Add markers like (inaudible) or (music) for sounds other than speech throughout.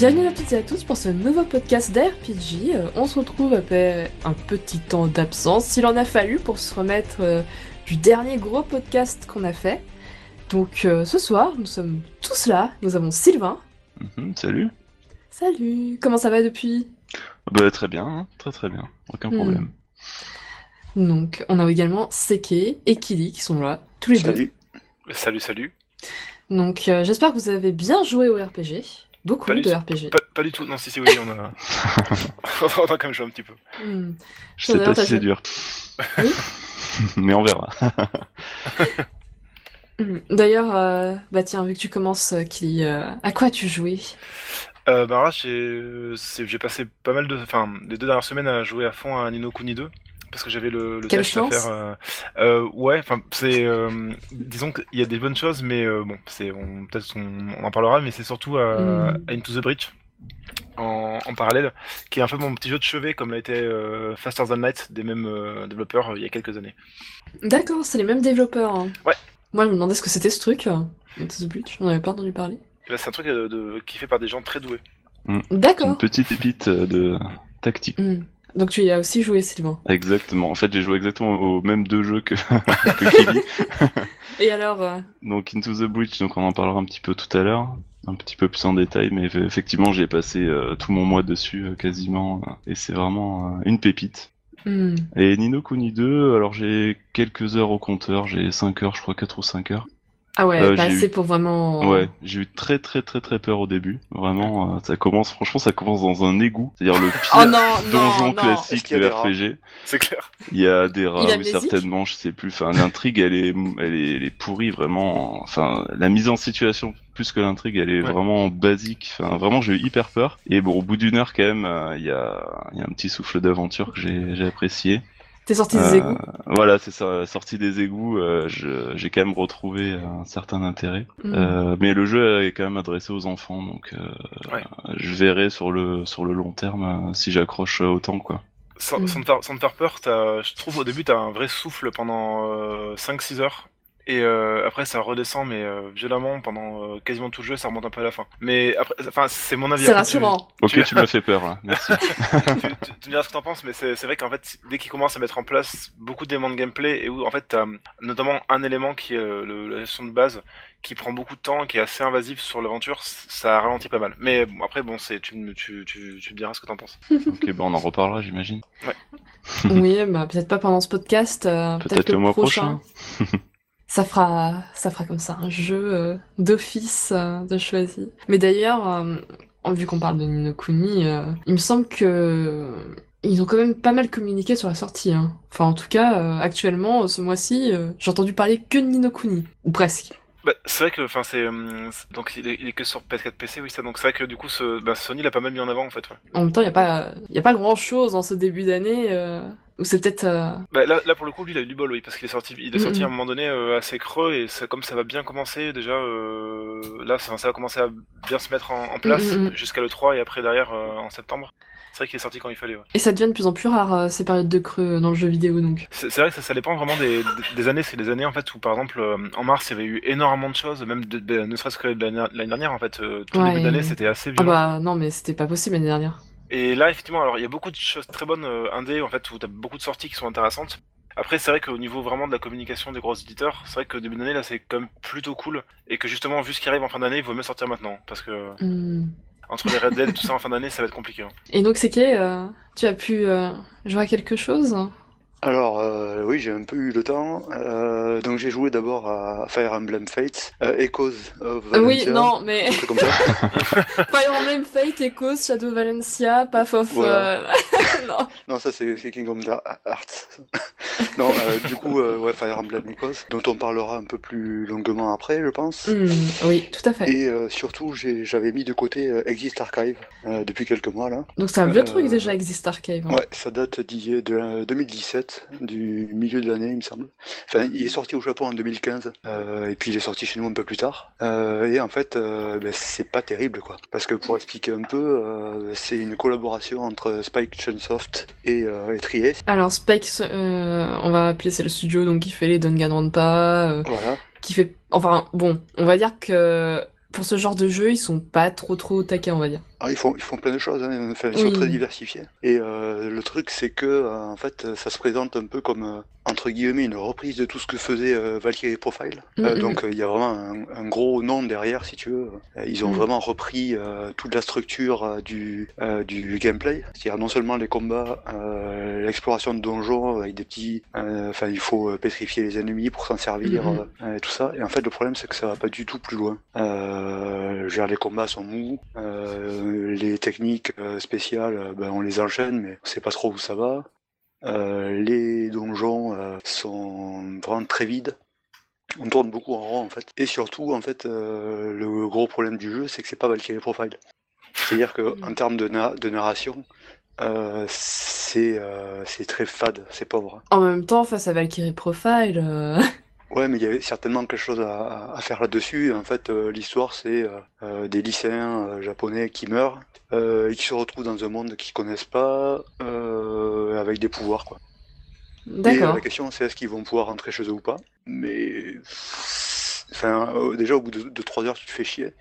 Bienvenue à toutes et à tous pour ce nouveau podcast d'RPG. Euh, on se retrouve après un petit temps d'absence, s'il en a fallu pour se remettre euh, du dernier gros podcast qu'on a fait. Donc euh, ce soir, nous sommes tous là. Nous avons Sylvain. Mhm, salut. Salut. Comment ça va depuis? Bah, très bien, hein, très très bien, aucun Hmm. problème. Donc on a également Seke et Kili qui sont là, tous les deux. Salut. Salut, salut. Donc euh, j'espère que vous avez bien joué au RPG. Beaucoup Pas de. RPG. Pas, pas du tout, non, si, si, oui, on a. (laughs) on a quand même joué un petit peu. Hmm. Je sais pas si c'est dur. Oui. (laughs) Mais on verra. (laughs) Hmm. D'ailleurs, euh, bah tiens, vu que tu commences, euh, Kili, euh, à quoi tu jouais Euh, bah, là, j'ai passé pas mal de. Enfin, les deux dernières semaines à jouer à fond à Nino Kuni 2. Parce que j'avais le, le Quelle test à faire. euh, euh, ouais, enfin, c'est. euh, disons qu'il y a des bonnes choses, mais euh, bon, c'est. on- Peut-être on, on en parlera, mais c'est surtout à, Mm. à Into the Breach. En, en parallèle, qui est un peu mon petit jeu de chevet, comme l'a été euh, Faster Than Light des mêmes euh, développeurs euh, il y a quelques années. D'accord, c'est les mêmes développeurs. hein. Ouais. Moi, je me demandais ce que c'était ce truc. euh, Into the Breach, j'en avais pas entendu parler. Là, C'est un truc euh, de, qui est fait par des gens très doués. Une D'accord. petite pépite euh, de tactique. Hmm. Donc tu y as aussi joué, Sylvain. Exactement. En fait, j'ai joué exactement aux mêmes deux jeux que, (laughs) que. Et alors, euh, Donc Into the Breach, donc on en parlera un petit peu tout à l'heure, un petit peu plus en détail, mais eff- effectivement j'ai passé euh, tout mon mois dessus euh, quasiment, et c'est vraiment une pépite. hmm. Et Nino Kuni 2, alors j'ai quelques heures au compteur, j'ai 5 heures, je crois 4 ou 5 heures. Ah ouais, Euh, pas j'ai assez eu- pour vraiment. Ouais, j'ai eu très très très très peur au début. Vraiment, euh, ça commence, franchement, ça commence dans un égout. C'est-à-dire le (laughs) pire Oh non, donjon non, classique de RPG. C'est clair. Il y a des rats, oui, certainement, je sais plus. Enfin, l'intrigue, elle est, elle est, elle est pourrie vraiment. Enfin, la mise en situation plus que l'intrigue, elle est Ouais. vraiment basique. Enfin, vraiment, j'ai eu hyper peur. Et bon, au bout d'une heure, quand même, euh, il y a, il y a un petit souffle d'aventure que j'ai, j'ai apprécié. T'es sorti des Euh, égouts Voilà, c'est ça. Sorti des égouts, euh, j'ai quand même retrouvé un certain intérêt. Hmm. Euh, mais le jeu est quand même adressé aux enfants, donc euh, Ouais. je verrai sur le sur le long terme euh, si j'accroche autant quoi. Sans, Mm. sans te faire, sans te faire peur, t'as- je trouve au début t'as un vrai souffle pendant euh, 5-6 heures. Et euh, après ça redescend mais euh, violemment pendant euh, quasiment tout le jeu ça remonte un peu à la fin. Mais après, enfin c'est mon avis. C'est rassurant. Ok, Tu- tu (laughs) m'as fait peur là. Merci. (laughs) tu, tu- tu me diras ce que t'en penses, mais c'est vrai qu'en fait, dès qu'ils commencent à mettre en place beaucoup d'éléments de gameplay, et où en fait, t'as notamment un élément qui est le, la gestion de base, qui prend beaucoup de temps, qui est assez invasif sur l'aventure, ça ralentit pas mal. Mais bon, après, bon, c'est tu, me- tu, tu, tu me diras ce que t'en penses. ok, bon, on en reparlera, j'imagine. oui, bah peut-être pas pendant ce podcast, euh, peut-être Peut-être le mois prochain. (laughs) Ça fera, ça fera comme ça, un jeu euh, d'office euh, de choisi. Mais d'ailleurs, euh, vu qu'on parle de Nino Kuni, euh, il me semble que ils ont quand même pas mal communiqué sur la sortie. hein. Enfin, en tout cas, actuellement, ce mois-ci, j'ai entendu parler que de Nino Kuni, ou presque. Bah, c'est vrai que, enfin, c'est hum, c'est- donc il est, il est que sur PS4 PC, oui, ça. Donc c'est vrai que du coup, ce, bah, Sony l'a pas mal mis en avant en fait. Ouais. En même temps, il n'y a pas, y a pas grand-chose dans ce début d'année euh, où c'est peut-être. euh, Bah, là, là, pour le coup, lui, il a eu du bol, oui, parce qu'il est sorti, il est sorti à un moment donné euh, assez creux, et ça, comme ça va bien commencer, déjà, euh, là, ça, ça va commencer à bien se mettre en, en place jusqu'à le 3 et après derrière euh, en septembre. C'est vrai qu'il est sorti quand il fallait, ouais. Et ça devient de plus en plus rare euh, ces périodes de creux dans le jeu vidéo, donc. C'est vrai que ça, ça dépend vraiment des, des années. C'est des années en fait où par exemple euh, en mars il y avait eu énormément de choses, même de, de- ne serait-ce que l'année dernière en fait. euh, tout Ouais. début d'année c'était assez Ah violent. bah non, mais c'était pas possible l'année dernière. Et là effectivement alors il y a beaucoup de choses très bonnes euh, indé en fait où t'as beaucoup de sorties qui sont intéressantes. Après c'est vrai qu'au niveau vraiment de la communication des gros éditeurs, c'est vrai que début d'année là c'est quand même plutôt cool et que justement vu ce qui arrive en fin d'année il vaut mieux sortir maintenant parce que Hmm. Entre les Red Dead et tout ça en fin d'année ça va être compliqué. hein. Et donc, c'est que tu as pu euh, jouer à quelque chose alors euh, oui, j'ai un peu eu le temps. Euh, donc j'ai joué d'abord à Fire Emblem Fates, euh, Echoes of Valencia. Oui, non, mais comme ça. (laughs) Fire Emblem Fates, Echoes, Shadow Valencia, Path of. (laughs) Non. ça c'est Kingdom Hearts. (laughs) non, du coup, ouais, Fire Emblem Echoes, dont on parlera un peu plus longuement après, je pense. Hmm, oui, tout à fait. Et surtout, j'avais mis de côté Exist Archive depuis quelques mois là. Donc c'est un vieux truc déjà, Exist Archive. Hein. Ouais, ça date d'il de 2017 du milieu de l'année, il me semble. Il est sorti au Japon en 2015, euh, et puis il est sorti chez nous un peu plus tard. Euh, et en fait, euh, ben, c'est pas terrible, quoi. Parce que pour expliquer un peu, c'est une collaboration entre Spike Chunsoft et, et Trieste. Alors Spike, on va appeler c'est le studio donc qui fait les Danganronpa, voilà. qui fait, enfin bon, on va dire que pour ce genre de jeu, ils sont pas trop trop taqués, on va dire. Ah, ils, font, ils font plein de choses, hein. enfin, ils sont très diversifiés. Et euh, le truc, c'est que euh, en fait, ça se présente un peu comme, euh, entre guillemets, une reprise de tout ce que faisait euh, Valkyrie Profile. Euh, donc, euh, il y a vraiment un, un gros nom derrière, si tu veux. Ils ont Mhm. vraiment repris euh, toute la structure du, euh, du gameplay. C'est-à-dire non seulement les combats, euh, l'exploration de donjons avec des petits... euh, Enfin, il faut pétrifier les ennemis pour s'en servir, et tout ça. Et en fait, le problème, c'est que ça va pas du tout plus loin. Genre, les combats sont mous, euh, les techniques euh, spéciales, euh, ben, on les enchaîne, mais on sait pas trop où ça va. Les donjons sont vraiment très vides. On tourne beaucoup en rond en fait. Et surtout, en fait, euh, le gros problème du jeu, c'est que c'est pas Valkyrie Profile. C'est-à-dire que en termes de, na- de narration, euh, c'est euh, très fade, c'est pauvre. En même temps, face à Valkyrie Profile, (laughs) Ouais, mais il y avait certainement quelque chose à, faire là-dessus. En fait, euh, l'histoire, c'est euh, euh, des lycéens euh, japonais qui meurent euh, et qui se retrouvent dans un monde qu'ils connaissent pas, euh, avec des pouvoirs, quoi. Et d'accord. la question, c'est est-ce qu'ils vont pouvoir rentrer chez eux ou pas? Mais enfin, déjà au bout de, de 3 heures, tu te fais chier.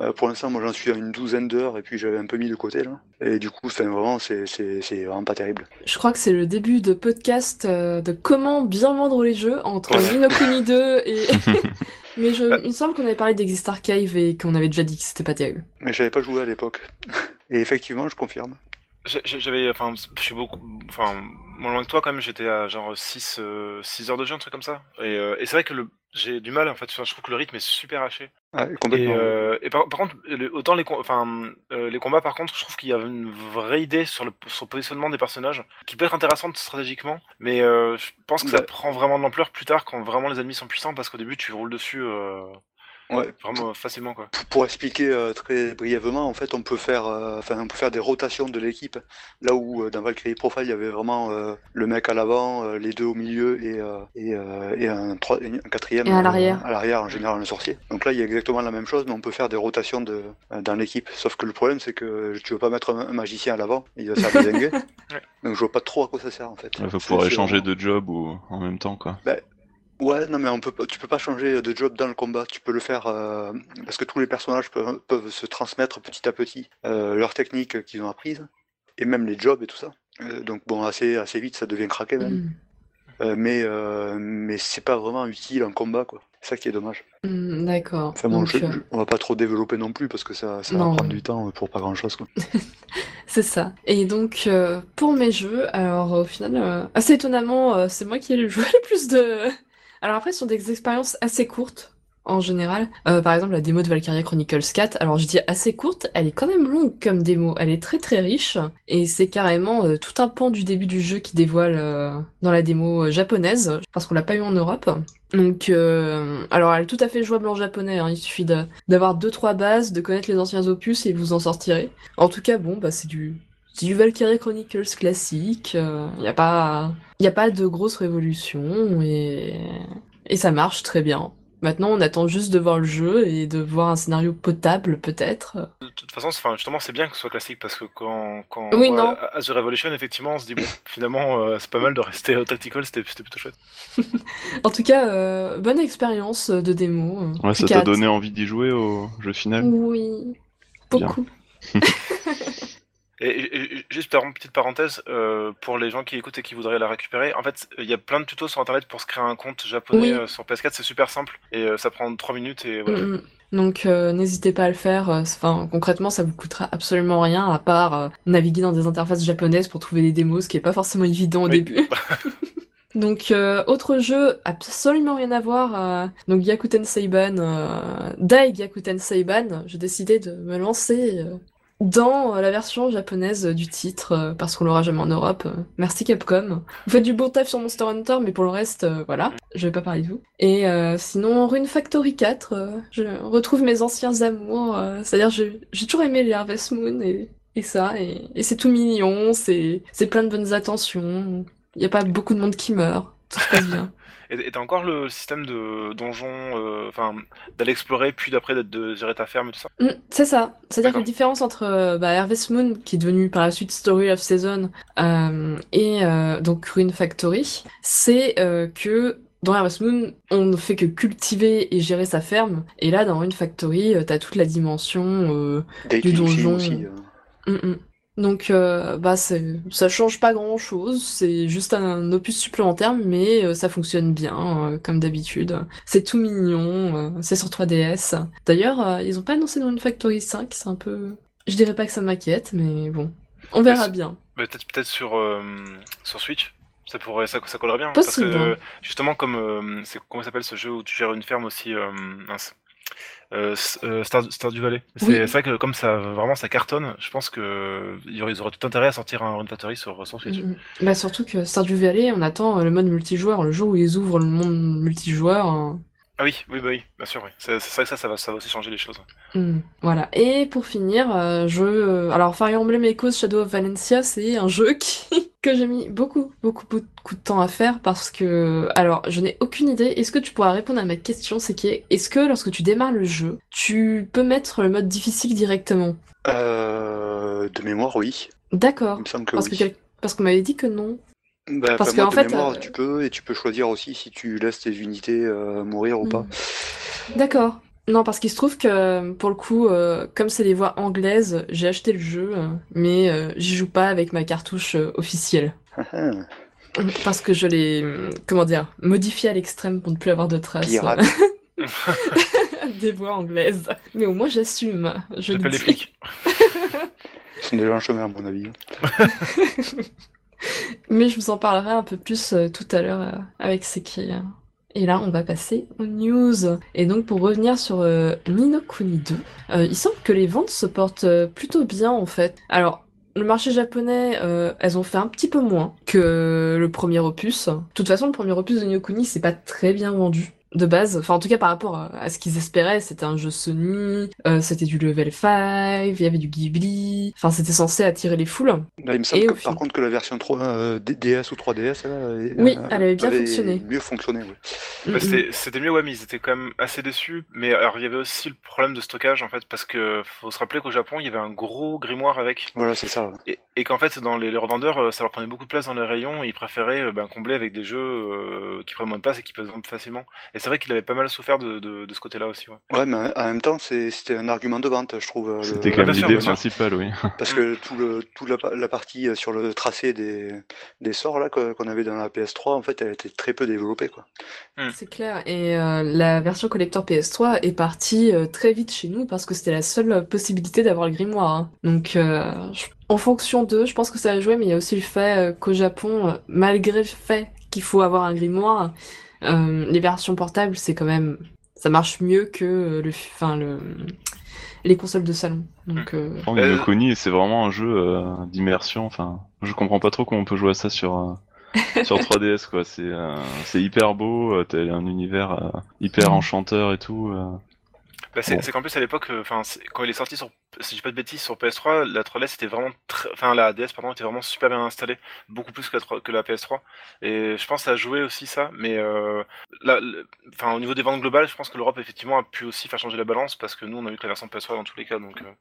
Euh, pour l'instant, moi, j'en suis à une douzaine d'heures et puis j'avais un peu mis de côté là. Et du coup, enfin, vraiment, c'est vraiment pas terrible. Je crois que c'est le début de podcast euh, de comment bien vendre les jeux entre Ouais. Ni no Kuni 2 et. (laughs) (laughs) Mais je, il me semble qu'on avait parlé d'Exist Archive et qu'on avait déjà dit que c'était pas terrible. Mais j'avais pas joué à l'époque. (laughs) Et effectivement, je confirme. J'avais, enfin, je suis beaucoup, enfin, moins loin que toi quand même, j'étais à genre 6, 6 heures de jeu, un truc comme ça. Et, euh, et c'est vrai que le, j'ai du mal en fait, Enfin, je trouve que le rythme est super haché. Ouais, Et, euh, et par, par contre, autant les, enfin, euh, les combats, par contre, je trouve qu'il y a une vraie idée sur le, sur le positionnement des personnages qui peut être intéressante stratégiquement, mais euh, je pense que ça Bah. prend vraiment de l'ampleur plus tard quand vraiment les ennemis sont puissants parce qu'au début tu roules dessus euh, Ouais. vraiment facilement quoi. Pour- Pour expliquer euh, très brièvement, en fait, on peut faire, euh, enfin, on peut faire des rotations de l'équipe. Là où euh, dans Valkyrie Profile, il y avait vraiment euh, le mec à l'avant, euh, les deux au milieu et, euh, et, euh, et un, troi- un quatrième Et à l'arrière. euh, à l'arrière, en général un sorcier. Donc là, il y a exactement la même chose, mais on peut faire des rotations de, euh, dans l'équipe. Sauf que le problème, c'est que tu veux pas mettre un, un magicien à l'avant, il va se faire. (laughs) Donc je vois pas trop à quoi ça sert en fait. Il faut pouvoir échanger de job ou en même temps, quoi. Ouais, non, mais on peut, tu peux pas changer de job dans le combat. Tu peux le faire euh, parce que tous les personnages peuvent, peuvent se transmettre petit à petit euh, leurs techniques qu'ils ont apprises et même les jobs et tout ça. Euh, donc bon, assez, assez vite, ça devient craqué même. Hmm. Euh, mais mais c'est pas vraiment utile en combat, quoi. C'est ça qui est dommage. Hmm, d'accord. Enfin bon, je- je- on va pas trop développer non plus parce que ça, ça va prendre du temps pour pas grand chose, quoi. (laughs) C'est ça. Et donc, pour mes jeux, alors au final, assez étonnamment, c'est moi qui ai joué le plus de. Alors après, ce sont des expériences assez courtes, en général. Euh, par exemple, la démo de Valkyria Chronicles 4, alors je dis assez courte, elle est quand même longue comme démo. Elle est très très riche, et c'est carrément euh, tout un pan du début du jeu qui dévoile euh, dans la démo japonaise, parce qu'on l'a pas eu en Europe. Donc, alors elle est tout à fait jouable en japonais, hein, il suffit de- d'avoir deux trois bases, de connaître les anciens opus et vous en sortirez. En tout cas, bon, bah c'est du, c'est du Valkyrie Chronicles classique. Il n'y a pas, y a pas de grosse révolution et et ça marche très bien. Maintenant, on attend juste de voir le jeu et de voir un scénario potable, peut-être. De toute façon, enfin, justement, c'est bien que ce soit classique parce que quand, quand Oui, on voit. Azure Revolution, effectivement, on se dit bon, finalement, euh, c'est pas mal de rester au tactical, c'était c'était plutôt chouette. (laughs) En tout cas, euh, bonne expérience de démo. euh, Ouais, ça t'a donné envie d'y jouer au jeu final Oui, beaucoup. (laughs) Et, et- et juste par petite parenthèse, euh, pour les gens qui écoutent et qui voudraient la récupérer, en fait, il y a plein de tutos sur internet pour se créer un compte japonais Oui. euh, sur PS4, c'est super simple et euh, ça prend 3 minutes et voilà. Mm, mm. Donc euh, n'hésitez pas à le faire. Enfin, concrètement, ça vous coûtera absolument rien à part euh, naviguer dans des interfaces japonaises pour trouver des démos, ce qui est pas forcément évident au Oui. début. (laughs) (laughs) Donc euh, autre jeu absolument rien à voir. donc Yakuten Seiban, euh, Dai Yakuten Seiban. J'ai décidé de me lancer dans euh, la version japonaise du titre euh, parce qu'on l'aura jamais en Europe. euh, merci Capcom. Vous faites du bon taf sur Monster Hunter, mais pour le reste, euh, voilà, je vais pas parler de vous. Et euh, sinon, Rune Factory 4, euh, je retrouve mes anciens amours. euh, C'est-à-dire, j'ai toujours aimé les Harvest Moon et, ça, et, et c'est tout mignon, c'est plein de bonnes attentions. Il y a pas beaucoup de monde qui meurt, tout se passe bien. (laughs) Et t'as encore le système de donjon, euh, enfin, d'aller explorer, puis d'après de gérer ta ferme et tout ça. Mm, c'est ça. C'est-à-dire que la différence entre euh, bah, Harvest Moon, qui est devenu par la suite Story of Season, euh, et euh, donc Rune Factory, c'est euh, que dans Harvest Moon, on ne fait que cultiver et gérer sa ferme, et là, dans une factory, t'as toute la dimension euh, du donjon. aussi. euh. Mm, mm. Donc, euh, bah, c'est- ça change pas grand-chose, c'est juste un opus supplémentaire, mais euh, ça fonctionne bien, euh, comme d'habitude. C'est tout mignon, euh, c'est sur 3DS. D'ailleurs, euh, ils ont pas annoncé dans une Factory 5, c'est un peu... Je dirais pas que ça m'inquiète, mais bon, on verra bien. Mais Peut-être peut-être sur, euh, sur Switch. Ça pourrait, ça, ça collerait bien. Possible. Parce que, justement, comme, euh, c'est, comment s'appelle ce jeu où tu gères une ferme aussi, euh, mince. Euh, euh, Star, Stardew Valley. C'est Oui. c'est vrai que comme ça, vraiment, ça cartonne, je pense que ils auraient tout intérêt à sortir un Run Factory sur, sur Switch. Mm, mm. Bah, surtout que Stardew Valley, on attend le mode multijoueur, le jour où ils ouvrent le monde multijoueur. hein. Ah oui, oui, bah oui, bien sûr, oui. C'est c'est vrai que ça, ça va, ça va aussi changer les choses. Hmm, voilà. Et pour finir, euh, je... euh, Alors, Fire Emblem Echoes Shadow of Valencia, c'est un jeu (laughs) qui... que j'ai mis beaucoup, beaucoup, beaucoup de temps à faire parce que... Alors, je n'ai aucune idée. Est-ce que tu pourras répondre à ma question C'est qui est... Est-ce que lorsque tu démarres le jeu, tu peux mettre le mode difficile directement? Euh, de mémoire, oui. D'accord. Il me semble que Parce oui. que quel- parce qu'on m'avait dit que non. Bah, parce qu'en fait, mémoire, euh, tu peux, et tu peux choisir aussi si tu laisses tes unités euh, mourir ou pas. Hmm. D'accord. Non, parce qu'il se trouve que, pour le coup, euh, comme c'est des voix anglaises, j'ai acheté le jeu, mais euh, j'y joue pas avec ma cartouche euh, officielle. Ah, Parce que je l'ai, comment dire, modifié à l'extrême pour ne plus avoir de traces (laughs) des voix anglaises. Mais au moins j'assume, je le J'appelle les dis. flics. Ils sont déjà en chemin, à mon avis. (laughs) Mais je vous en parlerai un peu plus euh, tout à l'heure euh, avec Seki. Et là, on va passer aux news. Et donc, pour revenir sur euh, Ni no Kuni 2, euh, il semble que les ventes se portent euh, plutôt bien, en fait. Alors, le marché japonais, euh, elles ont fait un petit peu moins que le premier opus. De toute façon, le premier opus de Ni no Kuni, c'est pas très bien vendu. De base, enfin en tout cas par rapport à, à ce qu'ils espéraient, c'était un jeu Sony, euh, c'était du level 5, il y avait du Ghibli, enfin c'était censé attirer les foules. Là, il me semble que, par contre que la version 3 euh, DS ou 3DS, là, euh, Oui, euh, elle avait bien fonctionné. mieux fonctionné. ouais. Mm, Bah, mm. c'était mieux, ouais, mais ils étaient quand même assez déçus. Mais alors, il y avait aussi le problème de stockage, en fait, parce que faut se rappeler qu'au Japon, il y avait un gros grimoire avec. Voilà, c'est ça. Et, et qu'en fait, dans les, les revendeurs, ça leur prenait beaucoup de place dans les rayons, et ils préféraient ben, combler avec des jeux euh, qui prennent moins de place et qui peuvent se vendre facilement. Et c'est vrai qu'il avait pas mal souffert de, de, de ce côté-là aussi. Ouais. Ouais, mais en même temps, c'était un argument de vente, je trouve. euh, C'était le- quand même l'idée principale, oui. (laughs) Parce que tout le, toute la, pa- la partie euh, sur le tracé des, des sorts là qu'on avait dans la PS3, en fait, elle était très peu développée. Quoi. C'est clair. Et euh, la version collector PS3 est partie euh, très vite chez nous parce que c'était la seule possibilité d'avoir le grimoire. hein. Donc, euh, je- en fonction d'eux, je pense que ça a joué, mais il y a aussi le fait qu'au Japon, malgré le fait qu'il faut avoir un grimoire, euh, les versions portables, c'est quand même, ça marche mieux que euh, le, enfin le, les consoles de salon. Donc, euh, Oh, Euh, Nino Kuni, c'est vraiment un jeu euh, d'immersion. Enfin, je comprends pas trop comment on peut jouer à ça sur euh, (laughs) sur 3DS quoi. C'est euh, c'est hyper beau. euh, T'as un univers euh, hyper Mm. enchanteur et tout. euh. Bah, c'est Bon. qu'en plus, à l'époque, euh, enfin, quand il est sorti sur, si je dis pas de bêtises, sur PS3, la 3DS était vraiment, enfin, la DS, pardon, était vraiment super bien installée, beaucoup plus que la, 3 que la PS3. Et je pense que ça a joué aussi ça, mais euh, enfin, au niveau des ventes globales, je pense que l'Europe effectivement a pu aussi faire changer la balance parce que nous, on a eu que la version PS3 dans tous les cas, donc. euh,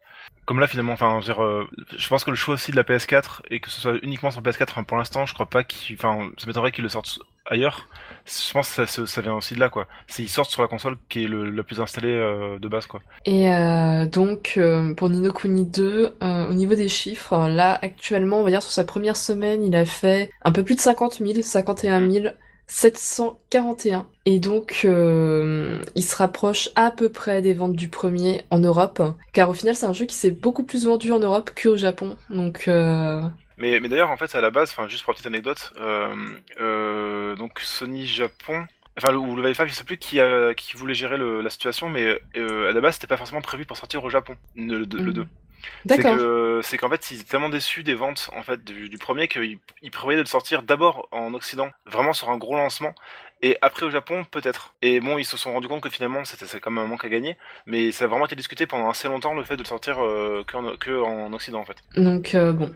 Comme là, finalement, enfin, je, pense que le choix aussi de la PS4 et que ce soit uniquement sur PS4, enfin, pour l'instant, je crois pas qu'il, enfin, ça m'étonnerait qu'ils le sortent ailleurs. Je pense que ça, vient aussi de là, quoi. C'est ils sortent sur la console qui est le, la plus installée euh, de base, quoi. Et euh, donc, euh, pour Nino Kuni 2, euh, au niveau des chiffres, là, actuellement, on va dire sur sa première semaine, il a fait un peu plus de 50 000, 51 741. Et donc, euh, il se rapproche à peu près des ventes du premier en Europe, car au final, c'est un jeu qui s'est beaucoup plus vendu en Europe qu'au Japon. Donc, euh, Mais, mais d'ailleurs, en fait, à la base, enfin, juste pour la petite anecdote, euh, euh, donc Sony Japon, enfin, le- ou le 5, je sais plus qui, a, qui voulait gérer le- la situation, mais euh, à la base, c'était pas forcément prévu pour sortir au Japon, le, le, Mhm. 2. C'est d'accord. que, c'est qu'en fait, ils étaient tellement déçus des ventes en fait du, du premier qu'ils ils prévoyaient de le sortir d'abord en Occident, vraiment sur un gros lancement, et après au Japon peut-être. Et bon, ils se sont rendus compte que finalement c'était comme un manque à gagner, mais ça a vraiment été discuté pendant assez longtemps le fait de le sortir euh, que, en, que en Occident en fait. Donc, euh, bon.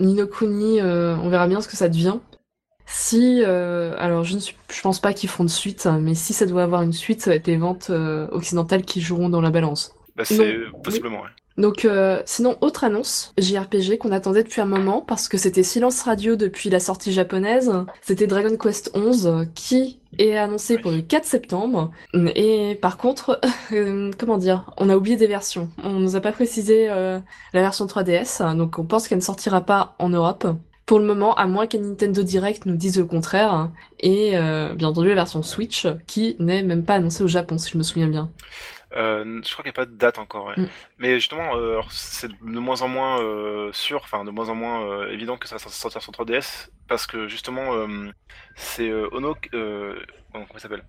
Nino Kuni, euh, on verra bien ce que ça devient. Si, euh, alors je ne suis, je pense pas qu'ils feront de suite, hein, mais si ça doit avoir une suite, ça va être les ventes euh, occidentales qui joueront dans la balance. Bah, c'est possiblement. ouais. Donc, euh, sinon, autre annonce JRPG qu'on attendait depuis un moment parce que c'était silence radio depuis la sortie japonaise. C'était Dragon Quest 11 qui est annoncé pour le 4 septembre. Et par contre, (laughs) euh, comment dire, on a oublié des versions. On nous a pas précisé euh, la version 3DS, donc on pense qu'elle ne sortira pas en Europe. Pour le moment, à moins qu'un Nintendo Direct nous dise le contraire, et euh, bien entendu la version Switch, qui n'est même pas annoncée au Japon, si je me souviens bien. Euh, je crois qu'il n'y a pas de date encore, ouais. Mm. Mais justement, euh, c'est de moins en moins euh, sûr, enfin de moins en moins évident que ça va sortir sur 3DS, parce que justement, c'est Ono, comment il s'appelle?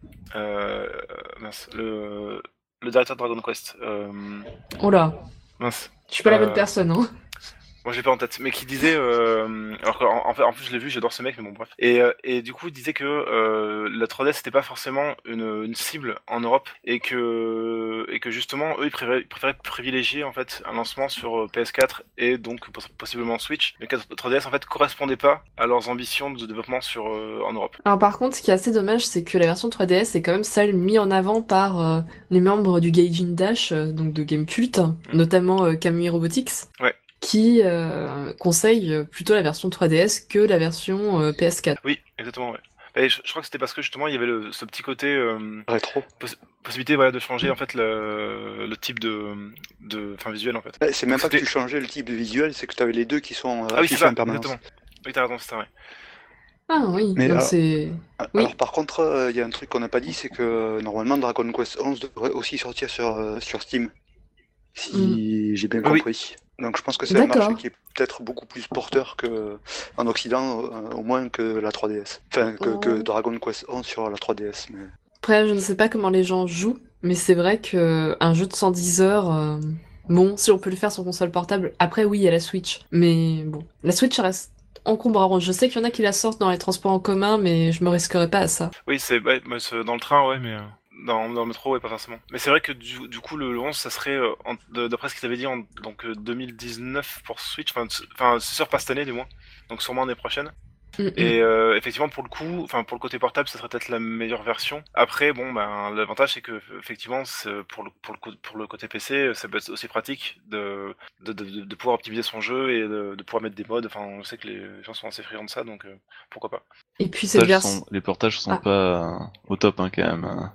Mince, le, le directeur de Dragon Quest. Oh là, mince, je suis pas la bonne personne, hein. Moi j'ai pas en tête, mais qui disait, euh, alors en fait, en plus je l'ai vu, j'adore ce mec, mais bon bref. Et, euh, et du coup, il disait que euh, la 3DS c'était pas forcément une, une cible en Europe et que et que justement eux ils préféraient, ils préféraient privilégier en fait un lancement sur euh, PS4 et donc poss- possiblement Switch, mais que la 3DS en fait correspondait pas à leurs ambitions de développement sur euh, en Europe. Alors par contre, ce qui est assez dommage, c'est que la version 3DS est quand même celle mise en avant par les membres du Gaijin Dash, donc de Gamecult, notamment euh, Kamui Robotics, Ouais. Qui euh, conseille plutôt la version 3DS que la version euh, PS4. Oui, exactement. Ouais. Et je, je crois que c'était parce que justement il y avait le, ce petit côté euh, Rétro. possibilité voilà de changer en fait le, le type de de enfin visuel en fait. Ouais, C'est même pas que tu changeais le type de visuel, c'est que tu avais les deux qui sont Ah oui, c'est affichés ça, en permanence. exactement. Oui, t'as raison, c'est ça, ouais. Ah oui, Mais donc alors- c'est... Oui. Alors par contre, euh, il y a un truc qu'on n'a pas dit, c'est que euh, normalement Dragon Quest 11 devrait aussi sortir sur, euh, sur Steam, si j'ai bien oui. compris. Donc je pense que c'est un marché qui est peut-être beaucoup plus porteur que en Occident, euh, au moins que la 3DS. Enfin, que, que Oh. Dragon Quest 11 sur la 3DS. Mais... Après, je ne sais pas comment les gens jouent, mais c'est vrai que un jeu de 110 heures, euh, bon, si on peut le faire sur console portable, après oui, il y a la Switch. Mais bon, la Switch reste encombrante. Je sais qu'il y en a qui la sortent dans les transports en commun, mais je me risquerais pas à ça. Oui, c'est ouais, bah, c'est dans le train, ouais, mais euh, dans, dans le métro, ouais, pas forcément. Mais c'est vrai que du, du coup, le, le 11, ça serait, euh, d'après ce qu'ils avaient dit, en donc, euh, 2019 pour Switch, enfin, c'est sûr pas cette année, du moins. Donc sûrement l'année prochaine. Mm. Et euh, effectivement, pour le coup, enfin pour le côté portable, ça serait peut-être la meilleure version. Après, bon, ben l'avantage c'est que effectivement, pour le pour le pour le côté PC, ça peut être aussi pratique de de, de, pouvoir optimiser son jeu et de, de pouvoir mettre des modes. Enfin, on sait que les gens sont assez friands de ça, donc euh, pourquoi pas. Et puis Les cette portages version... sont- les portages sont Ah. pas euh, au top hein, quand même.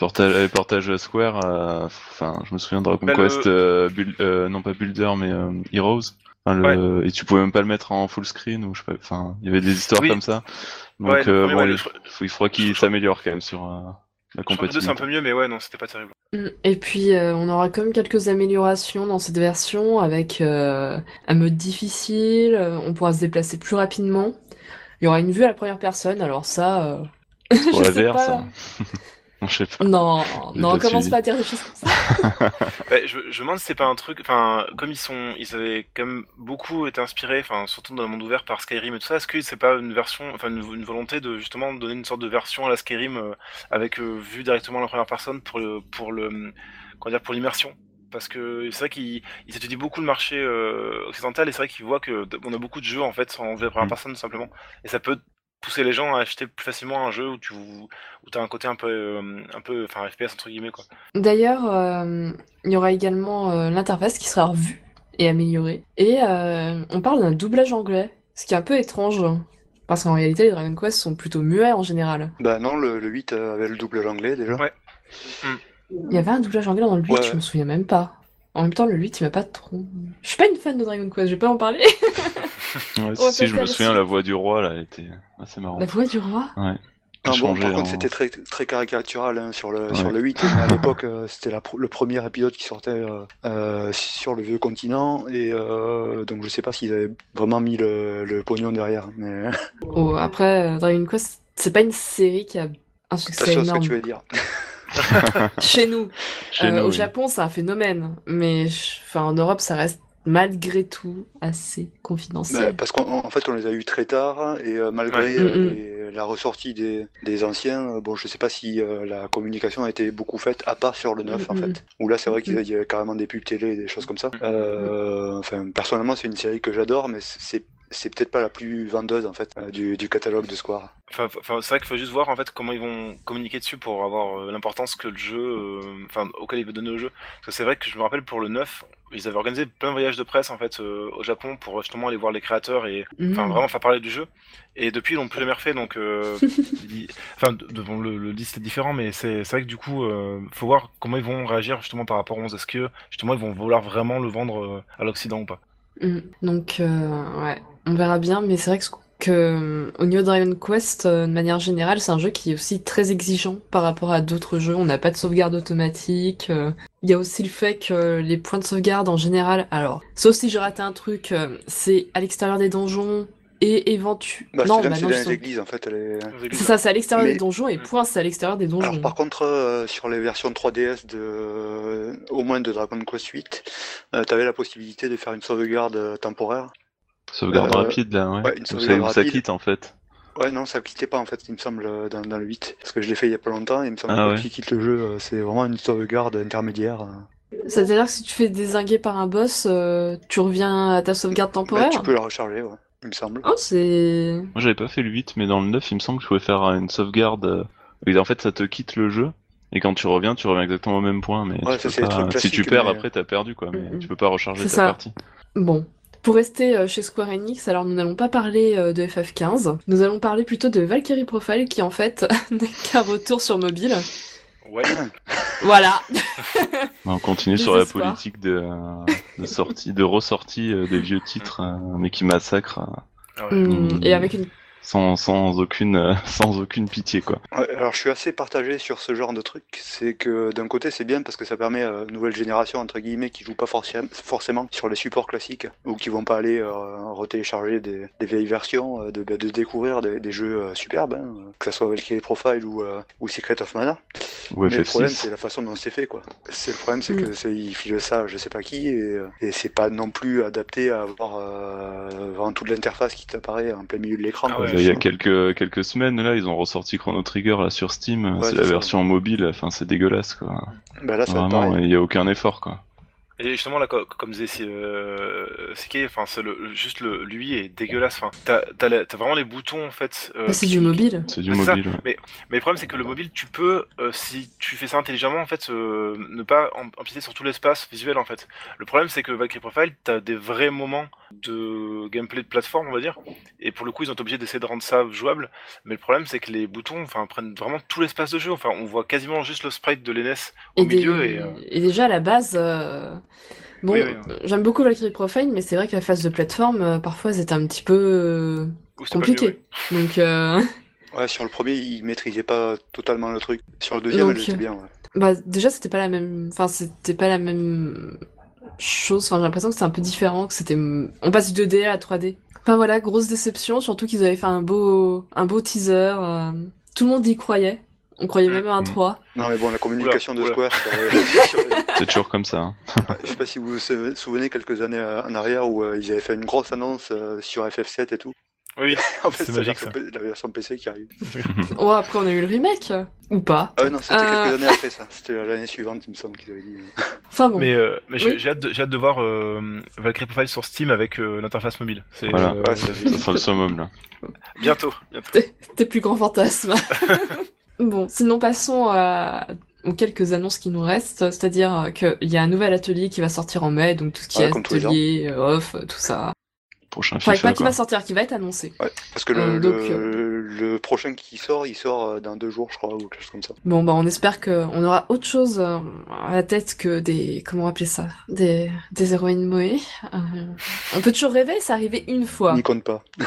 Hein. Ce portage, Square, euh, enfin, je me souviens de Dragon Bah, Quest, euh, Build- euh, non pas Builder mais euh, Heroes. Enfin, le- Et tu pouvais même pas le mettre en full screen ou je sais pas. Enfin, il y avait des histoires Oui. comme ça. Donc Ouais, euh, bon, ouais, il, le- faut- il faudra qu'il s'améliore quand même sur euh, la deux, c'est un peu mieux, mais ouais, non, c'était pas terrible. Mm. Et puis euh, on aura quand même quelques améliorations dans cette version avec euh, un mode difficile, euh, on pourra se déplacer plus rapidement. Il y aura une vue à la première personne, alors ça... euh, (laughs) Pour je la sais VR, pas. ça. (laughs) (laughs) je sais pas. Non, non, pas commence pas à dire des choses comme ça. Ouais, (laughs) je, je me demande si c'est pas un truc, enfin, comme ils sont, ils avaient quand même beaucoup été inspirés, enfin, surtout dans le monde ouvert par Skyrim et tout ça, est-ce que c'est pas une version, enfin, une, une volonté de justement donner une sorte de version à la Skyrim euh, avec euh, vue directement à la première personne pour le, pour le, comment dire, pour l'immersion? Parce que c'est vrai qu'ils ils étudient beaucoup le marché euh, occidental et c'est vrai qu'ils voient que on a beaucoup de jeux en fait en vue à la première Mm. personne tout simplement et ça peut pousser les gens à acheter plus facilement un jeu où tu où t'as un côté un peu euh, un peu enfin FPS entre guillemets quoi. D'ailleurs, euh, il y aura également euh, l'interface qui sera revue et améliorée. Et euh, on parle d'un doublage anglais, ce qui est un peu étrange, parce qu'en réalité, les Dragon Quest sont plutôt muets en général. Bah non, le, le 8 euh, avait le double anglais déjà. Ouais. Il y avait un doublage anglais dans le 8, Ouais. je me souviens même pas. En même temps, le 8, il m'a pas trop... Je suis pas une fan de Dragon Quest, je vais pas en parler. (laughs) Ouais, va si, je me souviens, la voix du roi là, était assez marrante. La voix du roi Ouais. Ah bon, par contre, en- c'était très, très caricatural hein, sur, le, Ouais. sur le 8. mais à (laughs) l'époque, euh, c'était le premier épisode qui sortait euh, euh, sur le vieux continent. Et euh, donc, je sais pas s'ils avaient vraiment mis le, le pognon derrière. Mais (laughs) Oh, après, Dragon Quest, c'est pas une série qui a un succès c'est ce que énorme. tu veux dire. (laughs) Chez nous. Chez Euh, nous, au oui. Japon, c'est un phénomène, mais je- enfin, en Europe, ça reste malgré tout assez Bah, confidentiel. parce qu'en en fait, on les a eu très tard. Et euh, malgré Ouais. euh, Mm, mm. les- la ressortie des, des anciens, euh, bon, je sais pas si la communication a été beaucoup faite, à part sur le 9, en Mm, fait. Où là, c'est vrai qu'il y a- carrément des pubs télé et des choses comme ça. Enfin, personnellement, c'est une série que j'adore, mais c'est c'est peut-être pas la plus vendeuse en fait euh, du, du catalogue de Square. Enfin, enfin, c'est vrai qu'il faut juste voir en fait comment ils vont communiquer dessus pour avoir euh, l'importance que le jeu, euh, enfin, auquel ils veulent donner au jeu. Parce que c'est vrai que je me rappelle pour le 9, ils avaient organisé plein de voyages de presse en fait euh, au Japon pour justement aller voir les créateurs et enfin Mhm. vraiment faire parler du jeu. Et depuis ils l'ont plus jamais refait donc, euh, (laughs) enfin, bon, le, le disque est différent, mais c'est c'est vrai que du coup, euh, faut voir comment ils vont réagir justement par rapport au 11. Est-ce que justement ils vont vouloir vraiment le vendre euh, à l'Occident ou pas Mm. Donc, euh, ouais, on verra bien, mais c'est vrai que, euh, au niveau Dragon Quest, euh, de manière générale, c'est un jeu qui est aussi très exigeant par rapport à d'autres jeux. On n'a pas de sauvegarde automatique. Il y a aussi le fait que les points de sauvegarde en général, alors, sauf si j'ai raté un truc, c'est à l'extérieur des donjons et éventu. Bah, non, c'est bah c'est dans les églises en fait. C'est ça, c'est à l'extérieur Mais- des donjons et point, c'est à l'extérieur des donjons. Alors par contre, euh, sur les versions 3DS de, au moins de Dragon Quest 8, tu avais la possibilité de faire une sauvegarde euh, temporaire. Sauvegarde Euh, rapide là, ouais. ouais, une Où ça- sauvegarde où ça rapide. quitte en fait. Ouais, non, ça quittait pas en fait, il me semble, euh, dans, dans le 8. Parce que je l'ai fait il y a pas longtemps et il me semble Ah que ouais. qui quitte le jeu, euh, c'est vraiment une sauvegarde intermédiaire. euh. C'est-à-dire que si tu fais désinguer par un boss, euh, tu reviens à ta sauvegarde Bah, temporaire? tu peux la recharger, ouais, il me semble. Oh, c'est... Moi j'avais pas fait le 8, mais dans le 9, il me semble que je pouvais faire une sauvegarde. euh, et en fait, ça te quitte le jeu. Et quand tu reviens, tu reviens exactement au même point. Mais Ouais, tu ça, pas- si tu perds, mais- après t'as perdu quoi. Mais Mhm. tu peux pas recharger ta ça. partie. Bon. Pour rester euh, chez Square Enix, alors nous n'allons pas parler euh, de FF15, nous allons parler plutôt de Valkyrie Profile qui en fait (laughs) n'est qu'un retour sur mobile. Ouais. Voilà. (laughs) On continue sur la politique de, de sortie, de ressortie euh, des vieux titres, euh, mais qui massacrent euh, Ah ouais. Hum, et avec une... sans, sans aucune, euh, (laughs) sans aucune pitié quoi. Alors je suis assez partagé sur ce genre de truc. C'est que d'un côté c'est bien parce que ça permet à une nouvelle génération entre guillemets qui joue pas forcément forcément sur les supports classiques ou qui vont pas aller euh, retélécharger des, des vieilles versions, euh, de, de découvrir des, des jeux euh, superbes, hein, que ce soit Valkyrie Profile ou, euh, ou Secret of Mana. Ou Mais le problème FF6. c'est la façon dont c'est fait quoi. C'est le problème c'est Mm. que c'est ils filent ça à je sais pas qui et, euh, et c'est pas non plus adapté à avoir euh, vraiment toute l'interface qui t'apparaît en plein milieu de l'écran. Ah quoi. ouais, Il y a quelques, quelques semaines là, ils ont ressorti Chrono Trigger là sur Steam. Ouais, c'est c'est la ça. version mobile. Enfin, c'est dégueulasse quoi. Bah là Vraiment, il y a aucun effort quoi. Et justement là, co- comme disait euh, Sike, enfin c'est le, juste le lui est dégueulasse. Enfin, t'as t'as la- t'as vraiment les boutons en fait. euh, c'est qui- du mobile. C'est du C'est mobile. ouais. Mais le problème c'est que le mobile, tu peux, euh, si tu fais ça intelligemment, en fait, euh, ne pas em- empiéter sur tout l'espace visuel en fait. Le problème c'est que Valkyrie Profile, t'as des vrais moments de gameplay de plateforme, on va dire. Et pour le coup, ils ont été obligés d'essayer de rendre ça jouable. Mais le problème c'est que les boutons, enfin, prennent vraiment tout l'espace de jeu. Enfin, on voit quasiment juste le sprite de l'ENES au Et, des- milieu et. euh, et déjà à la base, euh, bon, Oui, oui, j'aime beaucoup Valkyrie Profile, mais c'est vrai que la phase de plateforme, euh, parfois, c'était un petit peu euh, compliqué. mieux. (laughs) Donc, euh, (laughs) Ouais, sur le premier, il maîtrisait pas totalement le truc. Sur le deuxième, Donc, elle était bien. Ouais. bah, déjà, c'était pas la même, enfin, c'était pas la même chose. Enfin, j'ai l'impression que c'était un peu différent, que c'était, on passe du 2D à la 3D. Enfin voilà, grosse déception, surtout qu'ils avaient fait un beau, un beau teaser. euh, Tout le monde y croyait. On croyait même à un Mm. 3. Non, mais bon, la communication Oula, de oula. Square, (laughs) C'est toujours comme ça. hein. (laughs) je sais pas si vous vous souvenez quelques années en arrière où euh, ils avaient fait une grosse annonce euh, sur FF7 et tout. Oui, (laughs) En fait, C'est magique, version P- la version PC qui arrive. (laughs) Oh, après, on a eu le remake. Ou pas. Ah non, c'était Euh. quelques années après ça. C'était l'année suivante, il me semble qu'ils avaient dit. Enfin bon. Mais, euh, mais j'ai Oui. j'ai hâte, de- j'ai hâte de voir euh, Valkyrie Profile sur Steam avec euh, l'interface mobile. C'est Voilà. euh, Ouais, ça- Ça sera le summum là. bientôt. bientôt. Tes- plus grands fantasmes. (laughs) bon, sinon passons à- aux quelques annonces qui nous restent, c'est-à-dire qu'il y a un nouvel atelier qui va sortir en mai, donc tout ce qui Ouais, est atelier, euh, off, euh, tout ça. Prochain Enfin, FIFA pas qui va sortir, qui va être annoncé. Ouais, parce que le, Euh, donc, le, le prochain qui sort, il sort euh, dans deux jours, je crois, ou quelque chose comme ça. Bon, bah on espère qu'on aura autre chose euh, à la tête que des... comment appeler ça? Des, des héroïnes Moé. Euh, on peut toujours rêver, c'est arrivé une fois. N'y compte pas. (laughs)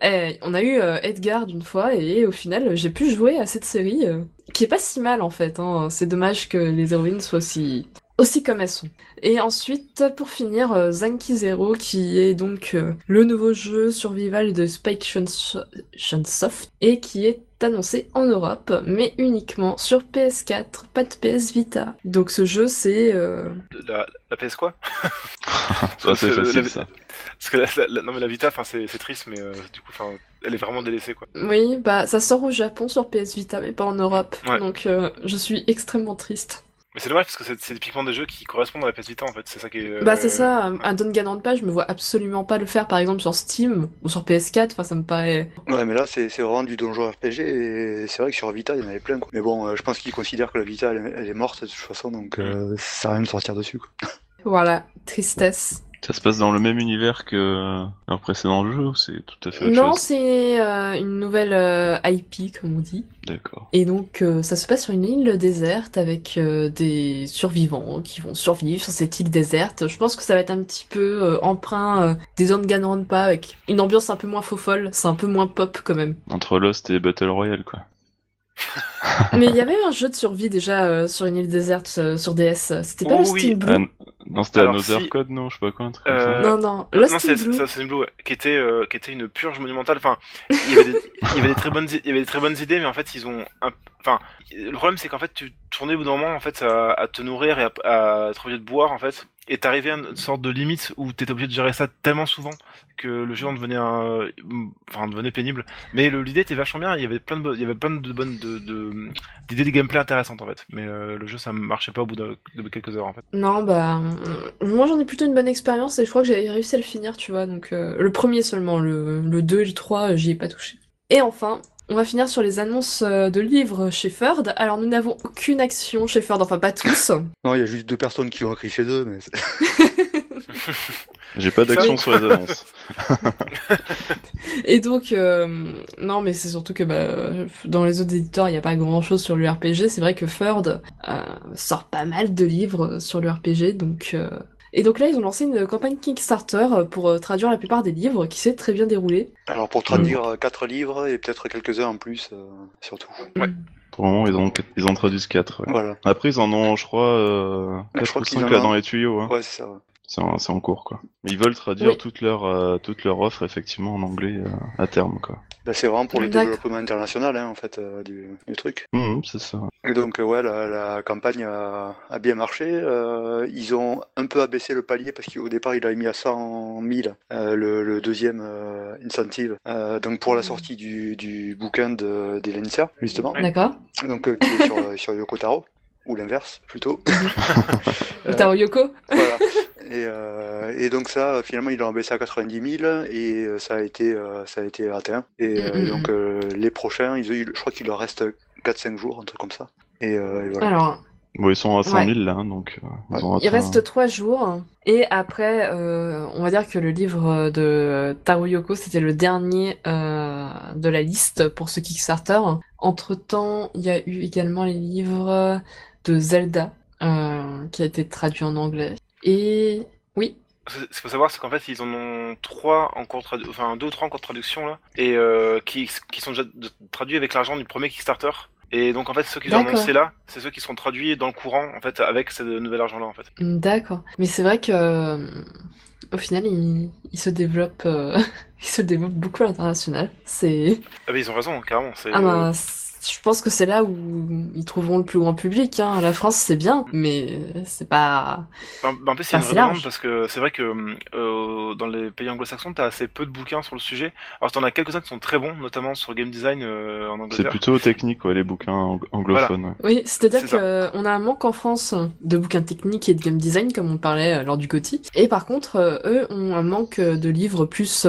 Eh, on a eu euh, Edgard une fois et au final j'ai pu jouer à cette série euh, qui est pas si mal en fait. hein. C'est dommage que les héroïnes soient aussi aussi comme elles sont. Et ensuite pour finir euh, Zanki Zero qui est donc euh, le nouveau jeu survival de Spike Chunso- Chunsoft et qui est annoncé en Europe mais uniquement sur PS4, pas de PS Vita. Donc ce jeu c'est euh, La, la PS quoi? (laughs) Ça c'est facile ça. Parce que la, non mais la Vita, enfin c'est triste, mais euh, du coup, enfin, elle est vraiment délaissée quoi. oui, bah ça sort au Japon sur PS Vita mais pas en Europe. Ouais. Donc euh, je suis extrêmement triste. Mais c'est dommage parce que c'est typiquement des jeux qui correspondent à la PS Vita en fait. C'est ça qui est. Bah c'est euh, ça, un- un Danganronpa, je me vois absolument pas le faire par exemple sur Steam ou sur PS4, enfin ça me paraît... Ouais, mais là, c'est c'est vraiment du donjon RPG, et c'est vrai que sur Vita, il y en avait plein. Quoi. Mais bon, euh, je pense qu'ils considèrent que la Vita, elle, est- elle est morte de toute façon, donc euh, ça sert à rien de sortir dessus. Quoi. Voilà, tristesse. Ça se passe dans le même univers que leur précédent jeu ou c'est tout à fait autre Non, chose? c'est euh, une nouvelle euh, IP comme on dit. D'accord. Et donc euh, ça se passe sur une île déserte avec des survivants qui vont survivre sur cette île déserte. Je pense que ça va être un petit peu emprunt des Danganronpa avec une ambiance un peu moins faux folle, c'est un peu moins pop quand même. Entre Lost et Battle Royale, quoi. Mais il y avait un jeu de survie déjà euh, sur une île déserte euh, sur DS. C'était pas Oh le oui. Steam Blue n- non, c'était Alors, Another si- Code, non Je sais pas quoi, un truc comme Euh, ça. Non, non, Non, Lost c'est in Blue. c'est Blue, qui était euh, qui était une purge monumentale. Enfin, il y avait des, il y avait des très bonnes il y avait des très bonnes idées, mais en fait ils ont un, enfin le problème c'est qu'en fait tu tournais au bout d'un moment en fait à, à te nourrir et à, à être obligé de boire en fait, et t'arrivais à une sorte de limite où t'étais obligé de gérer ça tellement souvent que le jeu en devenait un, enfin devenait pénible. Mais l'idée était vachement bien. Il y avait plein de il y avait plein de bonnes de de- d'idées de gameplay intéressantes en fait. Mais euh, le jeu ça marchait pas au bout de, de quelques heures en fait. Non, bah, moi j'en ai plutôt une bonne expérience et je crois que j'ai réussi à le finir, tu vois. Donc, euh, le premier seulement, le, le 2 et le 3, euh, j'y ai pas touché. Et enfin, on va finir sur les annonces euh, de livres chez Ferd. Alors, nous n'avons aucune action chez Ferd, enfin pas tous. (laughs) Non, il y a juste deux personnes qui ont écrit chez eux, mais c'est- (laughs) J'ai pas d'action sur les annonces. Et donc, euh, non, mais c'est surtout que bah, dans les autres éditeurs, il n'y a pas grand-chose sur le RPG. C'est vrai que Ferd euh, sort pas mal de livres sur le RPG, donc... euh, Et donc là, ils ont lancé une campagne Kickstarter pour euh, traduire la plupart des livres, qui s'est très bien déroulée. Alors pour traduire euh, quatre livres et peut-être quelques-uns en plus, euh, surtout. Ouais. Pour le moment, ils ont, ils ont traduit 4. Voilà. Après, ils en ont, je crois, euh, Je 4 crois ou qu'ils 5 en là dans les tuyaux. Hein. Ouais, c'est ça. ouais. C'est en, cours, quoi. Ils veulent traduire Oui. toute leur, euh, toute leur offre, effectivement, en anglais euh, à terme, quoi. Bah, c'est vraiment pour le développement international, hein, en fait, euh, du, du truc. Mhm, c'est ça. Et donc, euh, ouais, la, la campagne a, a bien marché. Euh, ils ont un peu abaissé le palier parce qu'au départ, il avait mis à 100 000 euh, le, le deuxième euh, incentive. Euh, donc, pour la sortie du, du bouquin de- d'Elensia, justement. D'accord Donc, euh, qui est sur, sur Yoko Taro. Ou l'inverse, plutôt. (laughs) Taro Yoko Voilà. Et, euh, et donc ça, finalement, ils l'ont baissé à 90 000 et euh, ça a été, euh, ça a été atteint. Et euh, Mm, mm, donc euh, les prochains, ils, ils- je crois qu'il leur reste 4-5 jours, un truc comme ça. Et, euh, et voilà. Alors, Bon, ils sont à 100 Ouais. 000 là, hein, donc ils ont il reste trois jours. Et après, euh, on va dire que le livre de Taro Yoko, c'était le dernier euh, de la liste pour ce Kickstarter. Entre-temps, il y a eu également les livres de Zelda, euh, qui a été traduit en anglais. Et oui, Ce qu'il faut savoir, c'est qu'en fait, ils en ont trois en cours de tradu- enfin deux ou trois en cours de traduction là, et euh, qui, qui sont déjà traduits avec l'argent du premier Kickstarter. Et donc en fait, ceux qu'ils ont annoncés là, c'est ceux qui seront traduits dans le courant en fait avec ce nouvel argent là en fait. d'accord. Mais c'est vrai que euh, au final, il, il se développe, euh, (laughs) il se développe beaucoup à l'international. C'est Ah bah ils ont raison, carrément. Ah ben, je pense que c'est là où ils trouveront le plus grand public. Hein. La France, c'est bien, mais c'est pas. Ben, ben, en plus, il y a Enfin, une c'est vraie demande large. parce que c'est vrai que euh, dans les pays anglo-saxons, t'as assez peu de bouquins sur le sujet. Alors, t'en as quelques-uns qui sont très bons, notamment sur game design euh, en C'est Angleterre. plutôt technique, ouais, les bouquins ang- anglophones. ouais. Oui, c'est-à-dire C'est qu'on a un manque en France de bouquins techniques et de game design, comme on parlait euh, lors du GOTY. Et par contre, euh, eux ont un manque de livres plus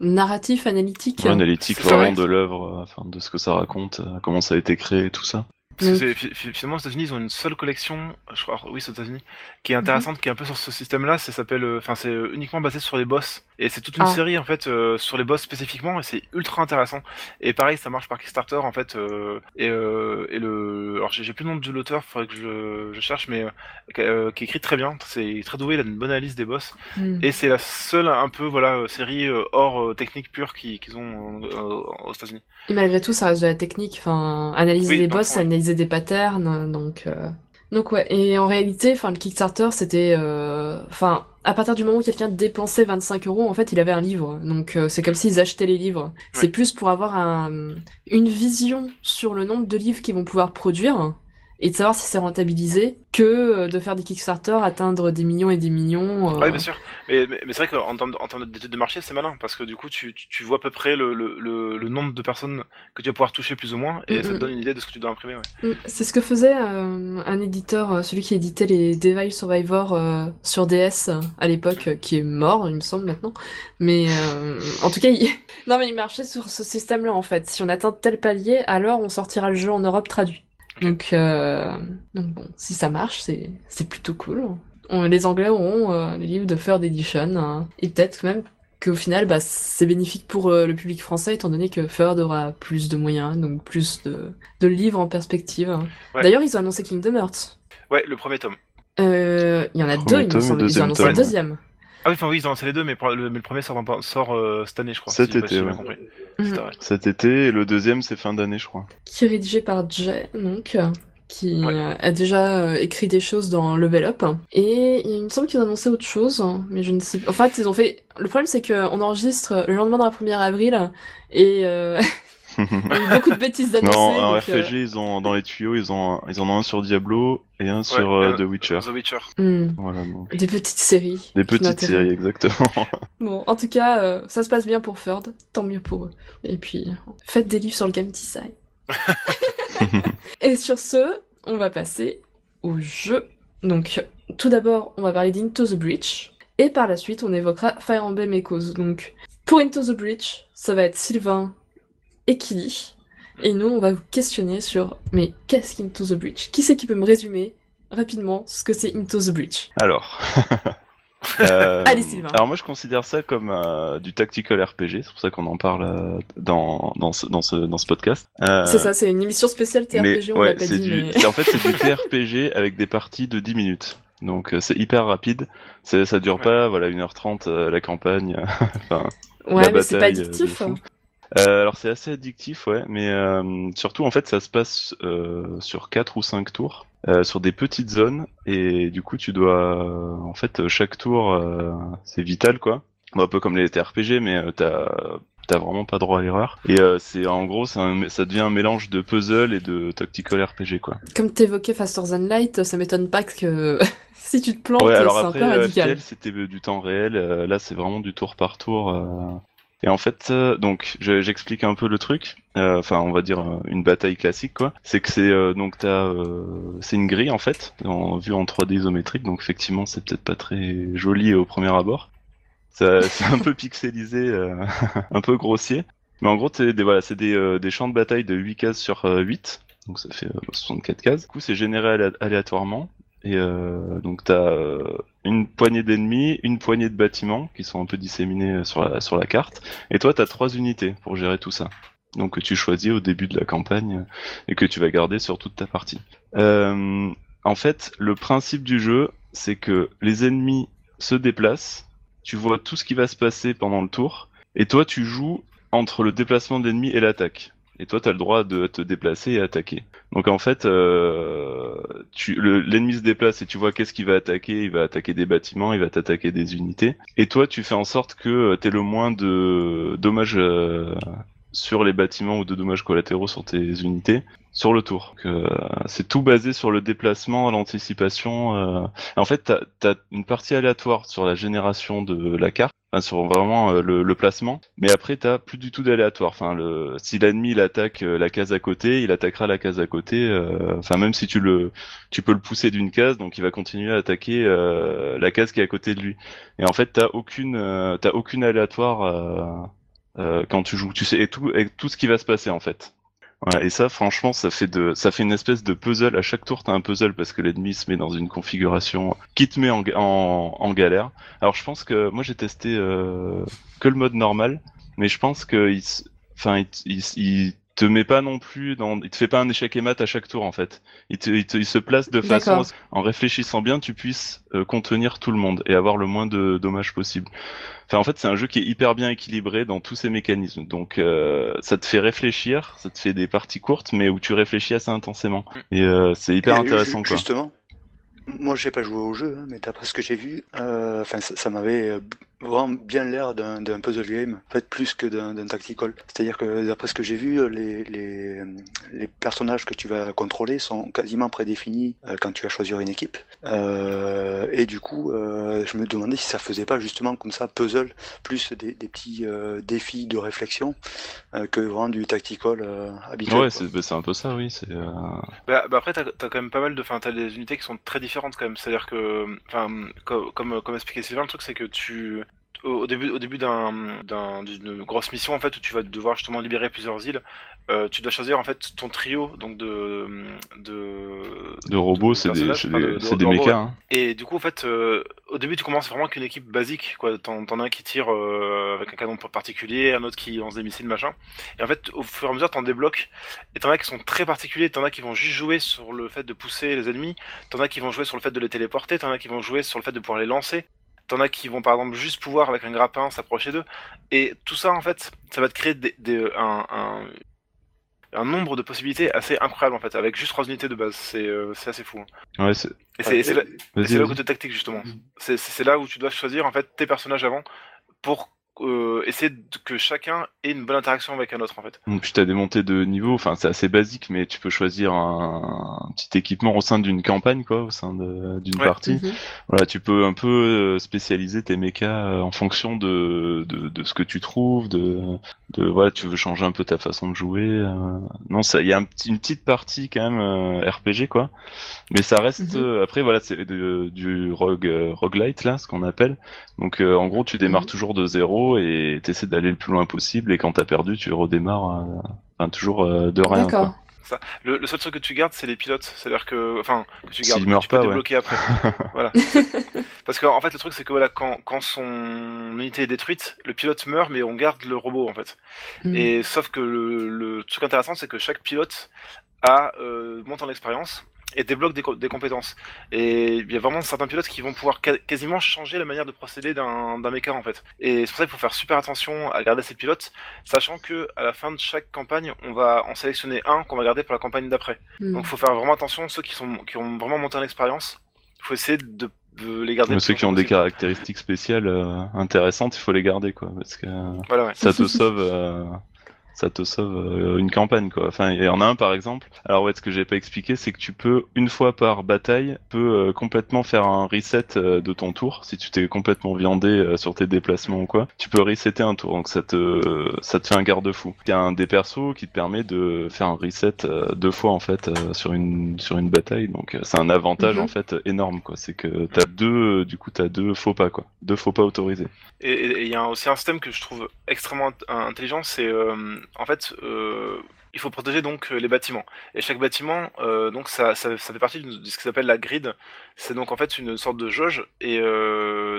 narratifs, analytiques. Ouais, analytique vraiment vrai. de l'œuvre, euh, enfin de ce que ça raconte, euh, comment ça a été créé et tout ça. Parce que Mm. finalement, aux États-Unis, ils ont une seule collection, je crois, oui, c'est aux États-Unis, qui est intéressante, qui est un peu sur ce système-là. Ça s'appelle, euh, enfin, c'est euh, uniquement basé sur les boss. Et c'est toute une Ah. série, en fait, euh, sur les boss spécifiquement, et c'est ultra intéressant. Et pareil, ça marche par Kickstarter, en fait. euh, et, euh, et le, alors j'ai plus le nom de l'auteur, faudrait que je, je cherche, mais qui- écrit très bien. C'est très doué, il a une bonne analyse des boss. Hmm. Et c'est la seule, un peu, voilà, série hors technique pure qui- qu'ils ont aux États-Unis. Et malgré tout, ça reste de la technique. Enfin, analyser Oui, les boss, le fond, des patterns. Donc, euh, donc ouais. Et en réalité, enfin, le Kickstarter, c'était, euh, enfin, à partir du moment où quelqu'un dépensait 25 euros, en fait, il avait un livre. Donc, euh, c'est comme s'ils achetaient les livres. C'est plus pour avoir un, une vision sur le nombre de livres qu'ils vont pouvoir produire. Et de savoir si c'est rentabilisé que euh, de faire des Kickstarter, atteindre des millions et des millions. euh. Ouais, bien sûr. Mais, mais, mais c'est vrai qu'en termes, d'études de marché, c'est malin parce que du coup, tu, vois à peu près le, le, le, le nombre de personnes que tu vas pouvoir toucher plus ou moins et ça te Mhm. donne une idée de ce que tu dois imprimer. Ouais. Mm, C'est ce que faisait euh, un éditeur, celui qui éditait les Devil Survivor euh, sur DS à l'époque, qui est mort, il me semble maintenant. Mais en tout cas, il... (laughs) non mais il marchait sur ce système-là en fait. Si on atteint tel palier, alors on sortira le jeu en Europe traduit. Donc, euh, donc bon, si ça marche, c'est c'est plutôt cool. On- les Anglais auront euh, les livres de Third Edition hein, et peut-être même qu'au final, bah, c'est bénéfique pour euh, le public français étant donné que Third aura plus de moyens, donc plus de, de livres en perspective. Ouais. D'ailleurs, ils ont annoncé Kingdom Hearts. Ouais, le premier tome. Euh, Il y en a Premier deux, il me tome. Ils ont annoncé tome. le deuxième. Ah oui, enfin oui, ils ont lancé les deux, mais, pour le, mais le premier sort, sort euh, cette année, je crois. Cet si été, ouais. Mhm. Vrai. Cet été, et le deuxième, c'est fin d'année, je crois. Qui est rédigé par Jay, donc, qui Ouais. euh, a déjà euh, écrit des choses dans Level Up. Et il me semble qu'ils ont annoncé autre chose, mais je ne sais pas. En fait, ils ont fait. Le problème, c'est qu'on enregistre le lendemain de la 1er avril, et euh, (laughs) il y a eu beaucoup de bêtises d'annoncer. non, en donc, euh, RPG, ils ont dans les tuyaux, ils ont ils en ont un sur Diablo et un sur Ouais, euh, euh, The Witcher. The Witcher. hmm, Voilà, donc. Des petites séries. Des petites séries, exactement. (laughs) Bon, en tout cas, euh, ça se passe bien pour Ferd, tant mieux pour eux. Et puis, faites des livres sur le game design. (laughs) Et sur ce, on va passer au jeu. Donc, tout d'abord, on va parler d'Into the Breach. Et par la suite, on évoquera Fire Emblem Echoes. Donc, pour Into the Breach, ça va être Sylvain et nous, on va vous questionner sur mais qu'est-ce qu'Into the Breach Qui c'est qui peut me résumer rapidement ce que c'est Into the Breach Alors. (laughs) Euh, Allez, Sylvain. Alors moi je considère ça comme euh, du tactical RPG, c'est pour ça qu'on en parle euh, dans, dans, ce, dans, ce, dans ce podcast. Euh, C'est ça, c'est une émission spéciale TRPG, mais, on ouais, pas dit, du, mais... en fait c'est du TRPG (laughs) avec des parties de 10 minutes. Donc euh, c'est hyper rapide, ça dure Ouais. pas voilà 1h30 euh, la campagne. (laughs) enfin, Ouais, la mais c'est pas addictif. Euh, alors c'est assez addictif, ouais, mais euh, surtout en fait ça se passe euh, sur quatre ou cinq tours, euh, sur des petites zones, et du coup tu dois, euh, en fait chaque tour euh, c'est vital quoi, Bon, un peu comme les TRPG, mais euh, t'as t'as vraiment pas droit à l'erreur. Et euh, c'est en gros c'est un- ça devient un mélange de puzzle et de tactical RPG quoi. Comme t'évoquais Faster Than Light, ça m'étonne pas que (laughs) si tu te plantes, Ouais, c'est un peu radical. C'était du temps réel, euh, là c'est vraiment du tour par tour. Et en fait, euh, donc je- j'explique un peu le truc. Euh, Enfin, on va dire euh, une bataille classique quoi. C'est que c'est donc t'as c'est une grille en fait, en, vue en 3D isométrique. Donc effectivement, c'est peut-être pas très joli au premier abord. (laughs) C'est un peu pixelisé, (laughs) un peu grossier. Mais en gros, c'est des voilà, c'est des, euh, des champs de bataille de 8 cases sur euh, 8. Donc ça fait euh, 64 cases. Du coup, c'est généré alé- aléatoirement. Et donc t'as euh, une poignée d'ennemis, une poignée de bâtiments qui sont un peu disséminés euh, sur la, carte. Et toi, t'as trois unités pour gérer tout ça. Donc que tu choisis au début de la campagne euh, et que tu vas garder sur toute ta partie. Euh, en fait, le principe du jeu, c'est que les ennemis se déplacent, tu vois tout ce qui va se passer pendant le tour, et toi tu joues entre le déplacement d'ennemis et l'attaque. Et toi, tu as le droit de te déplacer et attaquer. Donc en fait, euh, l'ennemi se déplace et tu vois qu'est-ce qu'il va attaquer. Il va attaquer des bâtiments, il va t'attaquer des unités. Et toi, tu fais en sorte que tu aies le moins de dommages euh, sur les bâtiments ou de dommages collatéraux sur tes unités sur le tour. Euh, c'est tout basé sur le déplacement, l'anticipation. euh. En fait, tu as, une partie aléatoire sur la génération de la carte, sur vraiment euh, le, le placement, mais après, tu plus du tout d'aléatoire. Enfin, le, si l'ennemi attaque euh, la case à côté, il attaquera la case à côté. euh, Enfin, même si tu le, tu peux le pousser d'une case, donc il va continuer à attaquer euh, la case qui est à côté de lui. Et en fait, t'as aucune, euh, t'as aucune aléatoire euh, quand tu joues. Tu sais et tout, et tout ce qui va se passer en fait. Voilà, et ça, franchement, ça fait de, ça fait une espèce de puzzle. À chaque tour, t'as un puzzle parce que l'ennemi se met dans une configuration qui te met en, en, en galère. Alors, je pense que moi, j'ai testé euh, que le mode normal, mais je pense que, il, s- enfin, il, t- il, s- il te met pas non plus dans, il te fait pas un échec et mat à chaque tour en fait. Il, te, il, te- il se place de façon, en réfléchissant bien, tu puisses euh, contenir tout le monde et avoir le moins de dommages possible. Enfin, en fait, c'est un jeu qui est hyper bien équilibré dans tous ses mécanismes. Donc, euh, ça te fait réfléchir, ça te fait des parties courtes, mais où tu réfléchis assez intensément. Et euh, c'est hyper Et intéressant, ju- quoi. Justement, moi j'ai pas joué au jeu, hein, mais d'après ce que j'ai vu, euh, enfin ça, ça m'avait euh, vraiment bien l'air d'un puzzle game, en fait, plus que d'un tactical. C'est-à-dire que d'après ce que j'ai vu, les, les, les personnages que tu vas contrôler sont quasiment prédéfinis euh, quand tu vas choisir une équipe. Euh, et du coup, euh, je me demandais si ça faisait pas justement comme ça puzzle, plus des, des petits euh, défis de réflexion euh, que vraiment du tactical euh, habituel. Ouais, c'est bah, c'est un peu ça, oui. C'est euh, Bah, bah après, t'as as quand même pas mal de. Enfin, t'as des unités qui sont très différentes quand même. C'est-à-dire que. Enfin, comme, comme, comme expliqué Sylvain, le truc, c'est que tu. Au début, au d'une grosse mission en fait où tu vas devoir justement libérer plusieurs îles, euh, tu dois choisir en fait ton trio donc de de, de robots, de c'est des, enfin, de- hein. Et du coup, en fait, euh, au début, tu commences vraiment qu'une équipe basique, quoi. T'en, t'en as un qui tire euh, avec un canon particulier, un autre qui lance des missiles, machin. Et en fait, au fur et à mesure, t'en débloques. Et t'en as qui sont très particuliers, t'en as qui vont juste jouer sur le fait de pousser les ennemis, t'en as qui vont jouer sur le fait de les téléporter, t'en as qui vont jouer sur le fait de pouvoir les lancer. T'en as qui vont par exemple juste pouvoir avec un grappin s'approcher d'eux. Et tout ça en fait, ça va te créer des, des- un, un, un nombre de possibilités assez incroyable en fait, avec juste trois unités de base. C'est euh, assez fou. hein. Ouais, c'est. Là, le côté tactique justement. C'est c'est- c'est là où tu dois choisir en fait tes personnages avant pour euh, essayer de- que chacun ait une bonne interaction avec un autre en fait. Donc, Puis t'as des montées de niveau, enfin c'est assez basique, mais tu peux choisir un, un petit équipement au sein d'une campagne, quoi, au sein d'une Ouais. partie. Mhm. Voilà, tu peux un peu euh, spécialiser tes mechas euh, en fonction de, de, de ce que tu trouves, de, de voilà, tu veux changer un peu ta façon de jouer. euh. Non, ça, il y a un une petite partie quand même euh, RPG quoi, mais ça reste Mhm. euh, après voilà, c'est du rogue euh, roguelite là, ce qu'on appelle. Donc euh, en gros, tu démarres Mhm. toujours de zéro et t'essaies d'aller le plus loin possible, et quand t'as perdu, tu redémarres, euh, enfin toujours euh, de rien. D'accord. Le, le seul truc que tu gardes, c'est les pilotes. C'est-à-dire que, enfin, que tu S'ils gardes, tu peux pas, ouais. débloquer après. (laughs) voilà. Parce qu'en en fait, le truc, c'est que voilà, quand, quand son unité est détruite, le pilote meurt, mais on garde le robot en fait. Mhm. Et sauf que le, le truc intéressant, c'est que chaque pilote a euh, monte en expérience et débloque des, co- des compétences. Et il y a vraiment certains pilotes qui vont pouvoir ca- quasiment changer la manière de procéder d'un d'un mecha en fait. Et c'est pour ça qu'il faut faire super attention à garder ces pilotes, sachant que à la fin de chaque campagne, on va en sélectionner un qu'on va garder pour la campagne d'après. Mhm. Donc il faut faire vraiment attention ceux qui sont qui ont vraiment monté en expérience. Il faut essayer de, de les garder. Mais ceux qui ont des caractéristiques spéciales euh, intéressantes, il faut les garder quoi, parce que Voilà ouais. ça te sauve euh, ça te sauve euh, une campagne quoi. Enfin, il y en a un par exemple. Alors ouais, ce que j'ai pas expliqué, c'est que tu peux une fois par bataille, peux euh, complètement faire un reset euh, de ton tour si tu t'es complètement viandé euh, sur tes déplacements ou quoi. Tu peux resetter un tour, donc ça te ça te fait un garde-fou. Il y a un des persos qui te permet de faire un reset deux fois en fait sur une sur une bataille, donc c'est un avantage Mhm. en fait énorme quoi. C'est que t'as deux du coup t'as deux faux pas quoi, deux faux pas autorisés. Et il y a aussi un système que je trouve extrêmement int- intelligent, c'est en fait euh, il faut protéger donc euh, les bâtiments. Et chaque bâtiment, euh, donc ça, ça, fait partie de ce qui s'appelle la grid. C'est donc en fait une sorte de jauge et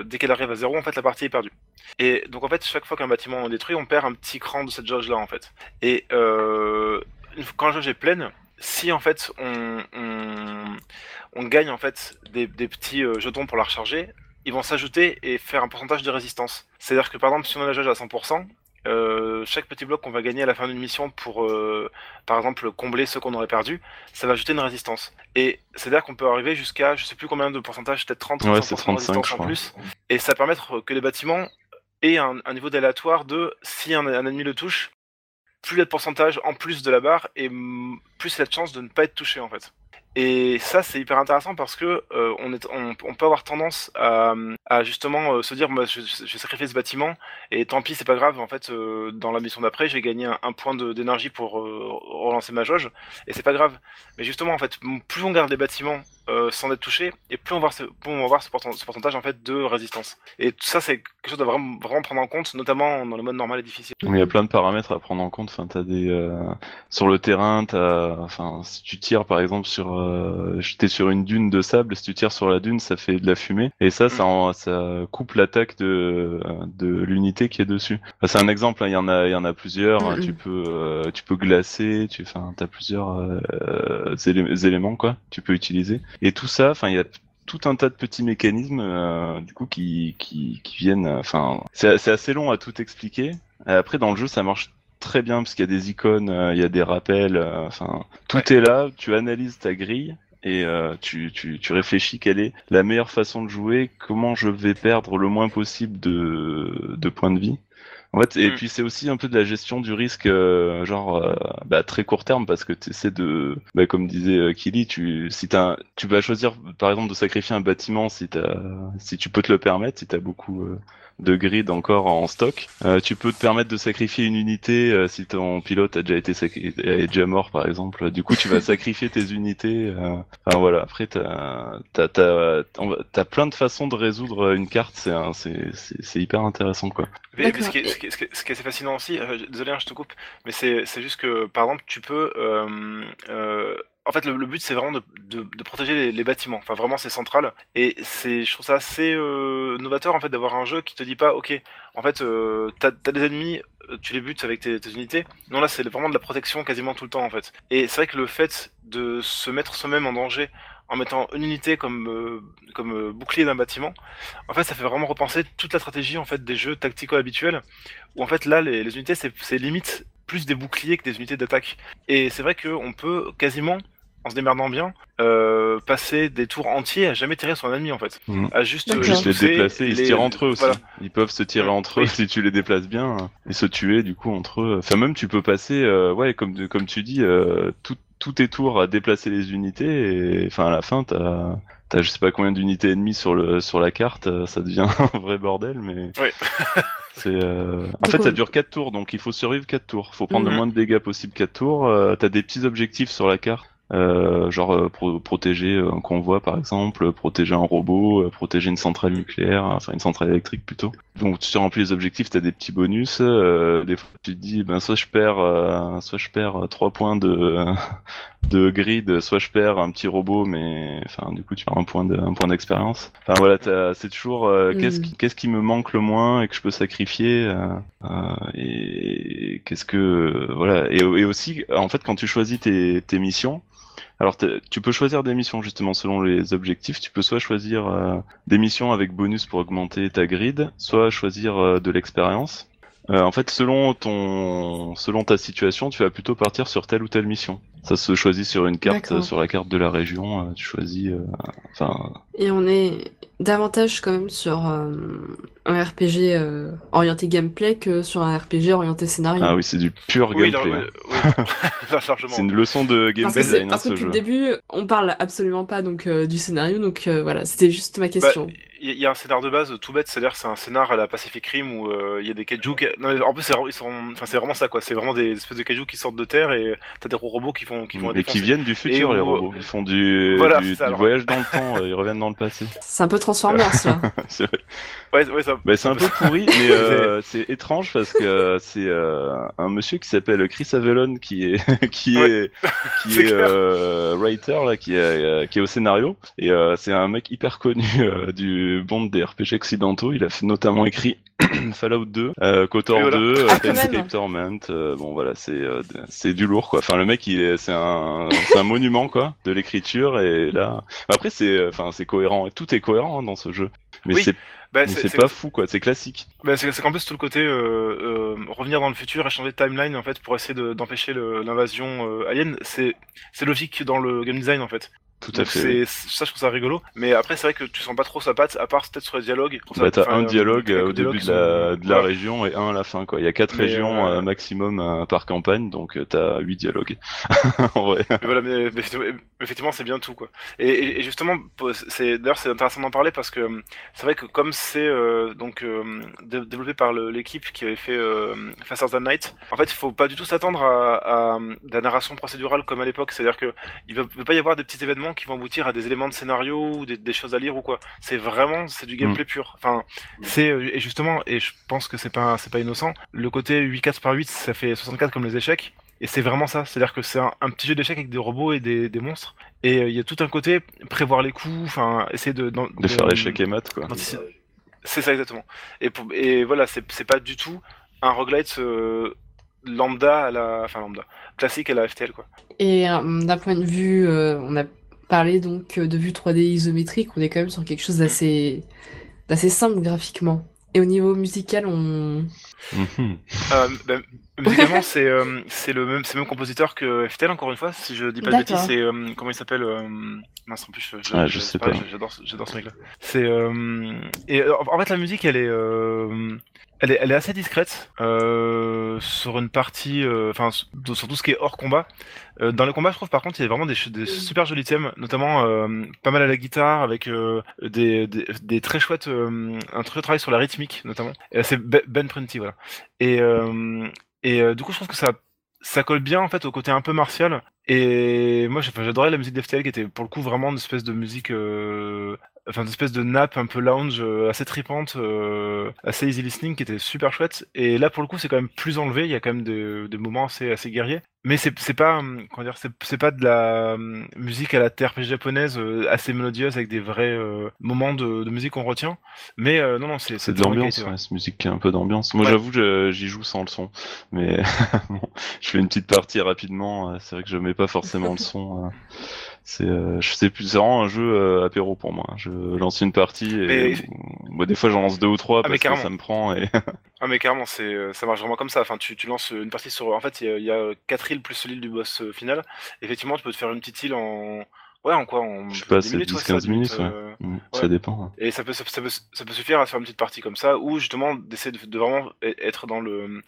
dès qu'elle arrive à zéro, en fait la partie est perdue. Et donc en fait chaque fois qu'un bâtiment est détruit, on perd un petit cran de cette jauge là en fait. Et quand la jauge est pleine, si en fait on, on, gagne en fait des, des petits jetons pour la recharger, ils vont s'ajouter et faire un pourcentage de résistance. C'est-à-dire que par exemple, si on a la jauge à 100%, euh, chaque petit bloc qu'on va gagner à la fin d'une mission pour, euh, par exemple, combler ceux qu'on aurait perdu, ça va ajouter une résistance. Et c'est-à-dire qu'on peut arriver jusqu'à, je sais plus combien de pourcentage, peut-être 30 Ouais, 35% c'est de 35, résistance je en plus. Et ça permet que les bâtiments aient un, un niveau d'aléatoire de si un, un ennemi le touche, plus il y a de pourcentage en plus de la barre et plus il y a de chances de ne pas être touché en fait. Et ça, c'est hyper intéressant parce que euh, on, peut avoir tendance à, justement euh, se dire, moi, je, je vais sacrifier ce bâtiment et tant pis, c'est pas grave. En fait, euh, dans la mission d'après, j'ai gagné un, un point d'énergie pour relancer ma jauge et c'est pas grave. Mais justement, en fait, plus on garde les bâtiments sans être touchés et plus on va plus on va avoir ce, pourcent- ce pourcentage en fait de résistance. Et ça, c'est quelque chose à vraiment, prendre en compte, notamment dans le mode normal et difficile. Il y a plein de paramètres à prendre en compte. Enfin, t'as des sur le terrain, t'as, enfin, si tu tires par exemple sur, euh, t'es sur une dune de sable, si tu tires sur la dune, ça fait de la fumée, et ça, ça, en- ça coupe l'attaque de de l'unité qui est dessus. Enfin, c'est un exemple. hein, Il y en a, il y en a plusieurs. hein, Mhm. Tu peux, euh, tu peux glacer. Tu, enfin, t'as plusieurs euh, élé- éléments quoi. Tu peux utiliser. Et tout ça, enfin, il y a tout un tas de petits mécanismes euh, du coup qui, qui, qui viennent enfin c'est assez long à tout expliquer après dans le jeu ça marche très bien parce qu'il y a des icônes euh, il y a des rappels euh, enfin tout est là tu analyses ta grille et euh, tu, tu, tu réfléchis quelle est la meilleure façon de jouer, comment je vais perdre le moins possible de, de points de vie. En fait, et Mm. puis c'est aussi un peu de la gestion du risque, euh, genre euh, bah, très court terme, parce que tu essaies de, bah, comme disait Kili, tu, si t'as, un- tu vas choisir par exemple de sacrifier un bâtiment si t'as, si tu peux te le permettre, si t'as beaucoup euh, de grid encore en stock. Euh, tu peux te permettre de sacrifier une unité euh, si ton pilote a déjà été sacri- est déjà mort par exemple. Du coup, tu vas (laughs) sacrifier tes unités. euh, Enfin voilà. Après, t'as t'as plein de façons de résoudre une carte. C'est un- c'est c'est c'est hyper intéressant quoi. Mais, mais D'accord. ce, qui est, ce, qui est, ce qui est- ce qui est assez fascinant aussi, euh, désolé, hein, je te coupe, mais c'est c'est juste que, par exemple, tu peux... en fait, le, le but, c'est vraiment de, de, de protéger les, les bâtiments. Enfin, vraiment, c'est central. Et c'est, je trouve ça assez euh, novateur, en fait, d'avoir un jeu qui te dit pas, ok, en fait, euh, t'as as des ennemis, euh, tu les butes avec tes, tes unités. Non, là, c'est vraiment de la protection quasiment tout le temps, en fait. Et c'est vrai que le fait de se mettre soi-même en danger en mettant une unité comme, euh, comme euh, bouclier d'un bâtiment, en fait, ça fait vraiment repenser toute la stratégie en fait des jeux tactico habituels. Où en fait là, les, les unités, c'est c'est limite plus des boucliers que des unités d'attaque. Et c'est vrai qu'on peut quasiment, en se démerdant bien, euh, passer des tours entiers à jamais tirer sur un ennemi en fait. Mhm. À juste, euh. Juste les déplacer, ils se tirent entre eux aussi. Voilà. Ils peuvent se tirer entre eux Oui. si tu les déplaces bien euh, et se tuer du coup entre eux. Enfin même tu peux passer, euh, ouais comme comme tu dis, euh, tout tous tes tours à déplacer les unités et enfin à la fin t'as t'as je sais pas combien d'unités ennemies sur le sur la carte, ça devient (laughs) un vrai bordel mais. Oui. (laughs) C'est euh... en fait ça dure 4 tours donc il faut survivre 4 tours. Faut prendre Mhm. le moins de dégâts possible 4 tours. Euh, t'as des petits objectifs sur la carte. Euh, genre euh, pro- protéger un convoi par exemple, protéger un robot, euh, protéger une centrale nucléaire, enfin une centrale électrique plutôt. Donc tu remplis les objectifs, t'as des petits bonus. euh, des fois tu te dis ben soit je perds, euh, soit je perds trois points de (laughs) de grid, soit je perds un petit robot, mais enfin du coup tu perds un point de un point d'expérience. Enfin voilà, t'as- c'est toujours euh, qu'est-ce Mm. qui qu'est-ce qui me manque le moins et que je peux sacrifier euh, euh, et qu'est-ce que euh, voilà et, et aussi en fait quand tu choisis tes tes missions alors tu peux choisir des missions justement selon les objectifs. Tu peux soit choisir euh, des missions avec bonus pour augmenter ta grid, soit choisir euh, de l'expérience. Euh, en fait, selon ton, selon ta situation, tu vas plutôt partir sur telle ou telle mission. Ça se choisit sur une carte, sur la carte de la région. euh, tu choisis, euh, enfin, Et on est davantage quand même sur euh, un RPG euh, orienté gameplay que sur un RPG orienté scénario. ah oui, c'est du pur Oui, gameplay. hein. oui. (laughs) C'est une leçon de game Parce que, c'est- design hein, parce que depuis jeu. le début, on parle absolument pas donc euh, du scénario, donc euh, voilà, c'était juste ma question. Bah, Il y, a un scénar de base tout bête, c'est-à-dire que c'est un scénar à la Pacific Rim où euh, il y a des kaiju. Qui... Non, mais en plus, c'est vraiment- ils sont... enfin, c'est vraiment ça, quoi. C'est vraiment des espèces de kaiju qui sortent de terre et t'as des robots qui font, qui vont Et qui viennent du futur, les robots. Ils font du, Voilà, du, ça, du voyage dans le temps, euh, ils reviennent dans le passé. (laughs) C'est un peu Transformers là. (laughs) C'est vrai. Ouais, ouais, ça. Bah, c'est un peu pourri, (laughs) mais euh, c'est étrange parce que c'est euh, un monsieur qui s'appelle Chris Avellone qui est qui Ouais. est qui est euh, writer là, qui est qui est au scénario et euh, c'est un mec hyper connu euh, du monde des RPG occidentaux. Il a notamment écrit (clears throat) Fallout 2, euh, KOTOR voilà. 2, euh, Ah, même. Planescape Torment. euh, bon voilà, c'est euh, c'est du lourd quoi. Enfin le mec, il est c'est un c'est un monument quoi de l'écriture et là après c'est enfin c'est cohérent, tout est cohérent hein, dans ce jeu. Mais Oui, c'est Bah, mais c'est pas fou quoi, c'est classique. Bah, c'est qu'en plus tout le côté euh, euh, revenir dans le futur et changer de timeline en fait pour essayer de- d'empêcher l'invasion euh, alien, c'est c'est logique dans le game design en fait. Tout à fait. ça je trouve ça rigolo. Mais après c'est vrai que tu sens pas trop sa patte à part peut-être sur les dialogues. Bah, t'as un euh, dialogue euh, au début de la, sont- de la région et un à la fin. Quoi. Il y a quatre Mais, régions euh, maximum euh, par campagne, donc t'as huit dialogues. (laughs) en vrai. Mais voilà, mais, effectivement- c'est bien tout, quoi. Et, et- et justement, c'est d'ailleurs c'est intéressant d'en parler parce que c'est vrai que comme c'est donc dé- développé par l'équipe qui avait fait Faster Than Night, en fait, il faut pas du tout s'attendre à, à la narration procédurale comme à l'époque. C'est-à-dire que il va, peut pas y avoir des petits événements qui vont aboutir à des éléments de scénario ou des, des choses à lire ou quoi. C'est vraiment c'est du gameplay pur. Enfin, c'est euh, et justement, et je pense que c'est pas c'est pas innocent. Le côté 8 4 par 8, ça fait 64 comme les échecs. Et c'est vraiment ça, c'est-à-dire que c'est un, un petit jeu d'échecs avec des robots et des, des monstres. Et euh, il y a tout un côté prévoir les coups, enfin essayer de De faire échec et mat, quoi. C'est ça exactement. Et, pour, et voilà, c'est c'est pas du tout un roguelite euh, lambda à la, enfin lambda, classique à la FTL quoi. Et euh, d'un point de vue, euh, on a parlé donc euh, de vue 3D isométrique, on est quand même sur quelque chose d'assez d'assez simple graphiquement. Et au niveau musical, on... (laughs) Euh, ben, Musicalement, c'est euh, c'est le même, c'est le même compositeur que FTL, encore une fois, si je dis pas de bêtises. C'est euh, comment il s'appelle euh, Mince, en plus, je, Ah, je sais pareil, pas. J'adore, ce- j'adore ce mec-là. C'est euh, et en fait la musique, elle est euh, elle est, elle est assez discrète euh, sur une partie, euh, enfin sur sur tout ce qui est hors combat. Euh, dans les combats, je trouve par contre, il y a vraiment des, des super jolis thèmes, notamment euh, pas mal à la guitare, avec euh, des, des, des très chouettes, euh, un très travail sur la rythmique notamment. C'est Ben Prunty, voilà. Et, euh, et euh, du coup, je trouve que ça, ça colle bien en fait au côté un peu martial. Et moi, j'adorais la musique d'FTL qui était pour le coup vraiment une espèce de musique, euh, enfin une espèce de nappe un peu lounge, euh, assez tripante, euh, assez easy listening, qui était super chouette. Et là, pour le coup, c'est quand même plus enlevé. Il y a quand même des, des moments assez, assez guerriers. Mais c'est c'est pas, hum, comment dire, c'est c'est pas de la hum, musique à la TRPG japonaise euh, assez mélodieuse avec des vrais euh, moments de, de musique qu'on retient. Mais euh, non, non, c'est C'est de l'ambiance, ouais. cette musique qui a un peu d'ambiance. Moi, Ouais. j'avoue, j'y joue sans le son, mais (laughs) bon, je fais une petite partie rapidement. euh, C'est vrai que je mets pas forcément le son. C'est, euh, je sais plus, c'est vraiment un jeu euh, apéro pour moi. Je lance une partie et Mais- des fois, j'en lance deux ou trois Ah, parce que ça me prend. Et (laughs) Ah mais carrément, c'est euh, ça marche vraiment comme ça. Enfin, tu, tu lances une partie sur. En fait, il y a- il y, a quatre îles plus l'île du boss final. Effectivement, tu peux te faire une petite île en. Ouais, en quoi En je sais pas, 10 c'est minutes, ouais, ça, 10-15 minutes, ouais. euh, Mm, ouais. ça dépend. ouais. Et ça peut, ça, ça peut, ça peut suffire à faire une petite partie comme ça, ou justement d'essayer de, de vraiment e- être dans le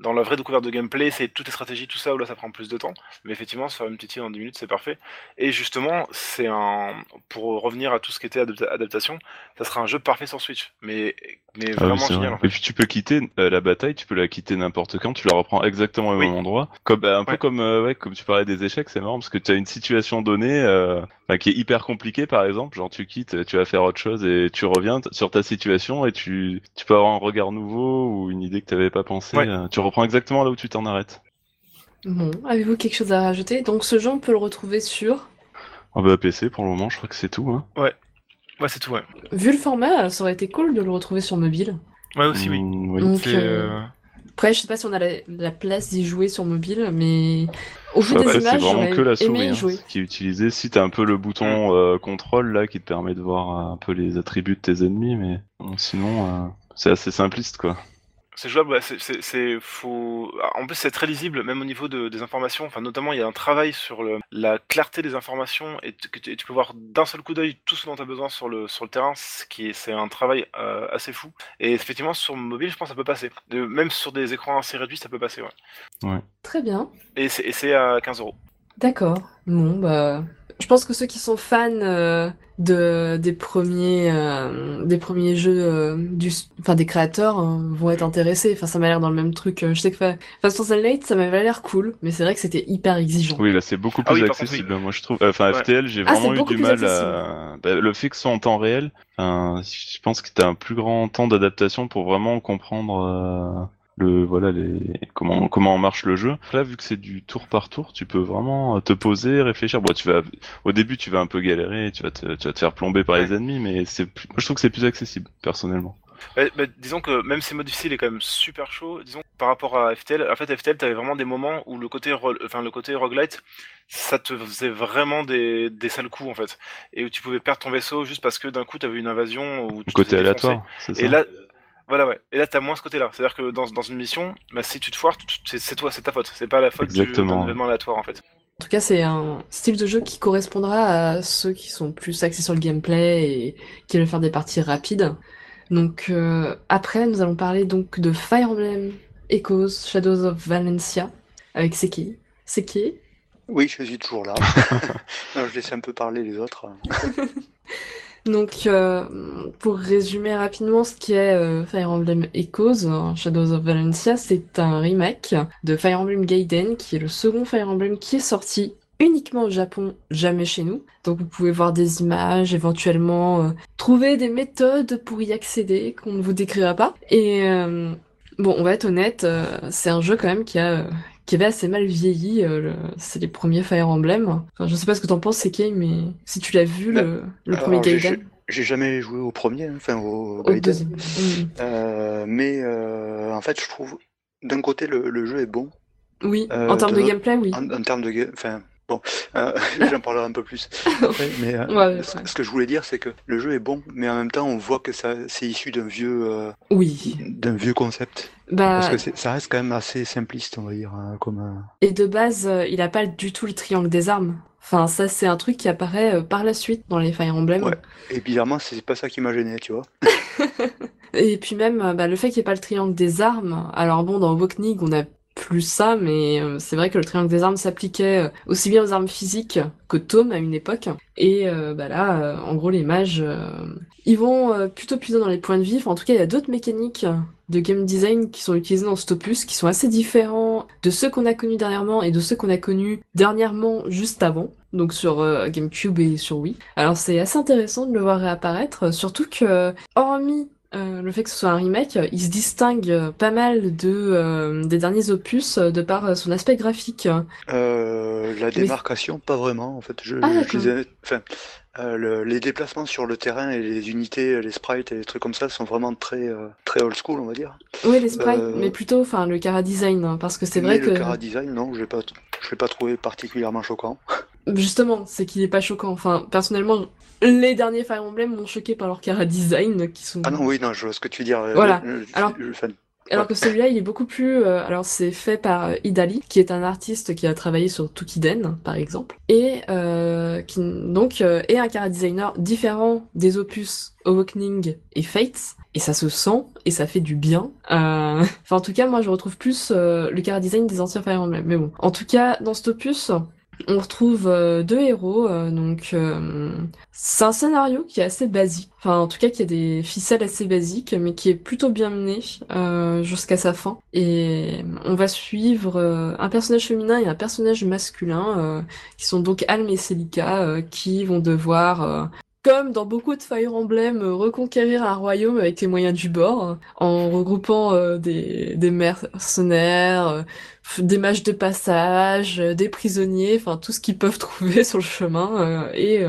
dans la vraie découverte de gameplay, c'est toutes les stratégies, tout ça, où là ça prend plus de temps. Mais effectivement, se faire une petite île en 10 minutes, c'est parfait. Et justement, c'est un. Pour revenir à tout ce qui était adapta- adaptation, ça sera un jeu parfait sur Switch. Mais, mais Ah oui, vraiment génial vrai. en fait. Et puis tu peux quitter euh, la bataille, tu peux la quitter n'importe quand, tu la reprends exactement au Oui. même endroit. Comme bah, un peu comme euh, ouais, comme tu parlais des échecs, c'est marrant parce que tu as une situation donnée euh, enfin, qui est hyper compliquée par exemple, genre tu quittes, tu vas faire autre chose et tu reviens sur ta situation et tu tu peux avoir un regard nouveau ou une idée que tu n'avais pas pensé, Ouais. tu reprends exactement là où tu t'en arrêtes. Bon, avez-vous quelque chose à rajouter? Donc ce jeu, on peut le retrouver sur... En bah, PC pour le moment, je crois que c'est tout hein. Ouais, c'est tout, ouais. Vu le format, ça aurait été cool de le retrouver sur mobile. Ouais, aussi, oui. Mm, oui. Donc, C'est, euh, euh, Après, je sais pas si on a la, la place d'y jouer sur mobile, mais au vu Après, des c'est images, vraiment j'aurais que la souris hein, jouer. qui est utilisé. Si t'as un peu le bouton euh, contrôle là qui te permet de voir un peu les attributs de tes ennemis, mais bon, sinon euh, c'est assez simpliste quoi. C'est jouable, ouais, c'est, faut... En plus, c'est très lisible, même au niveau de, des informations. Enfin, notamment, il y a un travail sur le, la clarté des informations et tu, que tu, et tu peux voir d'un seul coup d'œil tout ce dont tu as besoin sur le, sur le terrain, ce qui est, c'est un travail euh, assez fou. Et effectivement, sur mobile, je pense que ça peut passer. De, même sur des écrans assez réduits, ça peut passer, ouais. Très bien. Et c'est, et c'est à 15 euros. D'accord. Bon, bah, je pense que ceux qui sont fans euh, de des premiers euh, des premiers jeux euh, du, enfin des créateurs hein, vont être intéressés. Enfin, ça m'a l'air dans le même truc. Euh, Je sais que fa- Fast and Late, ça m'avait l'air cool, mais c'est vrai que c'était hyper exigeant. Oui, là c'est beaucoup Ah plus oui, par contre, accessible. Moi je trouve. Enfin, Ouais. FTL, j'ai Ah, vraiment eu du mal à. Bah, le fait que ce soit en temps réel, enfin, je pense que t'as un plus grand temps d'adaptation pour vraiment comprendre. Le, voilà les comment comment marche le jeu. Là vu que c'est du tour par tour, tu peux vraiment euh, te poser, réfléchir. Bon, tu vas au début tu vas un peu galérer, tu vas te tu vas te faire plomber par les ennemis, mais c'est plus... moi je trouve que c'est plus accessible personnellement. Bah, bah, disons que même si le mode difficile est quand même super chaud, disons par rapport à FTL, en fait FTL t'avais vraiment des moments où le côté enfin le côté roguelite, ça te faisait vraiment des, des sales coups en fait, et où tu pouvais perdre ton vaisseau juste parce que d'un coup t'avais une invasion ou côté aléatoire. Et là, voilà ouais, et là t'as moins ce côté-là, c'est-à-dire que dans, dans une mission, bah, si tu te foires, c'est toi, c'est ta faute, c'est pas la faute du- Exactement. événement aléatoire en fait. En tout cas, c'est un style de jeu qui correspondra à ceux qui sont plus axés sur le gameplay et qui veulent faire des parties rapides. Donc euh, après, nous allons parler donc de Fire Emblem Echoes Shadows of Valencia avec Seki. Seki, Oui, je suis toujours là. (laughs) non, je laisse un peu parler les autres. (laughs) Donc, euh, pour résumer rapidement ce qui est euh, Fire Emblem Echoes, euh, Shadows of Valencia, c'est un remake de Fire Emblem Gaiden, qui est le second Fire Emblem qui est sorti uniquement au Japon, jamais chez nous. Donc vous pouvez voir des images, éventuellement euh, trouver des méthodes pour y accéder qu'on ne vous décrira pas. Et bon, on va être honnête, c'est un jeu quand même qui a qui avait assez mal vieilli. euh, le- C'est les premiers Fire Emblem. Enfin, je sais pas ce que t'en penses, Seki, mais si tu l'as vu, Bah, le, le alors, premier Gaiden. J'ai jamais joué au premier, hein, enfin au Au Gaiden. Euh, mais euh, en fait, je trouve d'un côté le, le jeu est bon. Oui, en termes de gameplay, oui. En, en termes de enfin, Bon, euh, (laughs) j'en parlerai un peu plus après, mais euh, Ouais, ce, ouais. ce que je voulais dire, c'est que le jeu est bon, mais en même temps, on voit que ça, c'est issu d'un vieux, euh, Oui. d'un vieux concept. Bah, Parce que c'est- ça reste quand même assez simpliste, on va dire, hein, comme. euh, et de base, euh, il a pas du tout le triangle des armes. Enfin, ça, c'est un truc qui apparaît euh, par la suite dans les Fire Emblem. Ouais. Et bizarrement, c'est pas ça qui m'a gêné, tu vois. (laughs) Et puis même, bah, le fait qu'il n'y ait pas le triangle des armes. Alors bon, dans Awakening, on a plus ça, mais euh, c'est vrai que le triangle des armes s'appliquait euh, aussi bien aux armes physiques qu'aux tomes à une époque. Et euh, bah là, euh, en gros, les mages, ils vont plutôt puiser dans les points de vie. Enfin, en tout cas, il y a d'autres mécaniques de game design qui sont utilisées dans cet opus, qui sont assez différents de ceux qu'on a connus dernièrement et de ceux qu'on a connus dernièrement juste avant. Donc sur GameCube et sur Wii. Alors c'est assez intéressant de le voir réapparaître, surtout que hormis euh, le fait que ce soit un remake, euh, il se distingue euh, pas mal de, euh, des derniers opus de par son aspect graphique. Euh, la démarcation, pas vraiment, en fait. Je, Ah, je enfin, le- les déplacements sur le terrain et les unités, les sprites et les trucs comme ça sont vraiment très, très old school, on va dire. Oui, les sprites, mais plutôt enfin le cara design, hein, parce que c'est vrai que le cara design, non, je l'ai pas, je l'ai pas trouvé particulièrement choquant. justement, c'est qu'il est pas choquant. Enfin, personnellement, les derniers Fire Emblem m'ont choqué par leur cara design, qui sont Ah non, oui, non, je vois ce que tu veux dire. euh, Voilà. le- le- Alors- le fan. Alors que celui-là, il est beaucoup plus. euh, alors, c'est fait par euh, Idali, qui est un artiste qui a travaillé sur Tukiden, par exemple, et euh, qui donc euh, est un cara designer différent des opus Awakening et Fates. Et ça se sent et ça fait du bien. Euh, (laughs) Enfin, en tout cas, moi, je retrouve plus le cara design des anciens Fire Emblem. Mais bon, en tout cas, dans cet opus. On retrouve euh, deux héros, euh, donc euh, c'est un scénario qui est assez basique, enfin en tout cas qui a des ficelles assez basiques, mais qui est plutôt bien mené jusqu'à sa fin. Et on va suivre un personnage féminin et un personnage masculin, qui sont donc Alm et Celica, qui vont devoir, comme dans beaucoup de Fire Emblem, euh, reconquérir un royaume avec les moyens du bord, euh, en regroupant euh, des, mercenaires, euh, des mages de passage, des prisonniers, enfin tout ce qu'ils peuvent (laughs) trouver sur le chemin, et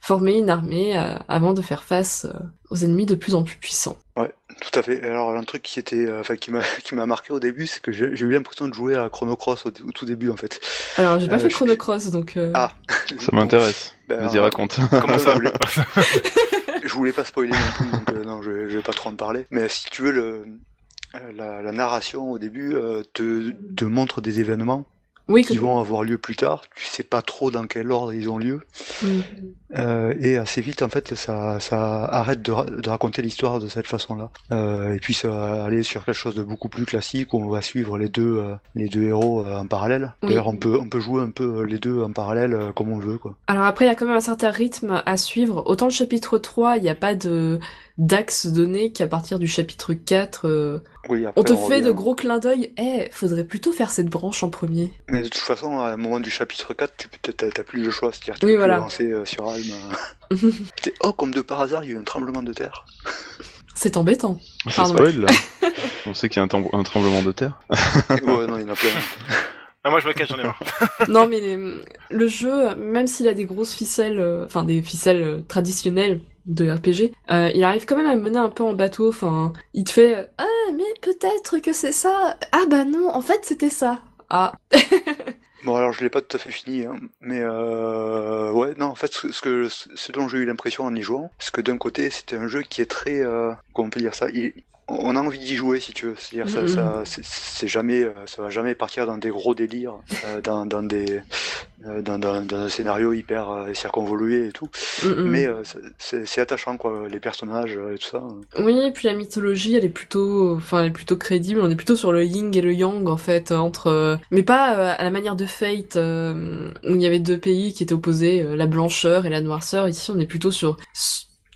former une armée avant de faire face aux ennemis de plus en plus puissants. Tout à fait. Alors, un truc qui était, euh, enfin, qui m'a, (laughs) qui m'a marqué au début, c'est que j'ai j'ai eu l'impression de jouer à Chrono Cross au, au tout début, en fait. Alors j'ai pas Euh, fait je- Chrono Cross, donc... euh, Ah. Ça m'intéresse. (laughs) Ben, Vas-y, raconte. Comment ça je voulais, je voulais pas spoiler non plus, donc euh, non, je, je vais pas trop en parler. Mais si tu veux, le, la, la narration au début euh, te, te montre des événements Oui, qui vont avoir lieu plus tard. Tu sais pas trop dans quel ordre ils ont lieu. Euh, et assez vite, en fait, ça, ça arrête de, ra- de raconter l'histoire de cette façon-là. Euh, et puis ça va aller sur quelque chose de beaucoup plus classique où on va suivre les deux, euh, les deux héros en parallèle. Oui. D'ailleurs, on peut, on peut jouer un peu les deux en parallèle comme on veut, quoi. Alors après, il y a quand même un certain rythme à suivre. Autant le chapitre 3, il n'y a pas de d'axe donné qu'à partir du chapitre 4, euh, Oui, on te fait revient. de gros clins d'œil. Eh, faudrait plutôt faire cette branche en premier. Mais de toute façon, à un moment du chapitre 4, tu t'as plus le choix. C'est-à-dire que tu Oui, peux voilà. avancer euh, sur Alm. (laughs) euh. C'est- oh, comme de par hasard, il y a eu un tremblement de terre. (laughs) C'est embêtant. Ça Pardon. spoil là. (laughs) On sait qu'il y a un, tremblement de terre. ouais, non, il y en a plein. Ah, moi je me cache, j'en ai marre. Non, mais les- le jeu, même s'il a des grosses ficelles, euh, enfin des ficelles euh, traditionnelles de RPG, euh, il arrive quand même à me mener un peu en bateau. Enfin, il te fait euh, Ah, mais peut-être que c'est ça. Ah, bah non, en fait, c'était ça. Ah, (laughs) Bon, alors je l'ai pas tout à fait fini, hein, mais euh, ouais, non, en fait, ce, ce que, ce dont j'ai eu l'impression en y jouant, c'est que d'un côté, c'était un jeu qui est très, euh, comment on peut dire ça, il- on a envie d'y jouer si tu veux, c'est-à-dire ça, ça, c'est- c'est jamais, euh, ça va jamais partir dans des gros délires, euh, dans, dans des, euh, dans, dans, dans un scénario hyper euh, circonvolué et tout, mm, mais c'est- attachant quoi, les personnages et tout ça. Oui, et puis la mythologie, elle est plutôt, enfin, elle est plutôt crédible. On est plutôt sur le yin et le yang, en fait, entre, mais pas à la manière de Fate, où il y avait deux pays qui étaient opposés, la blancheur et la noirceur. Ici, on est plutôt sur,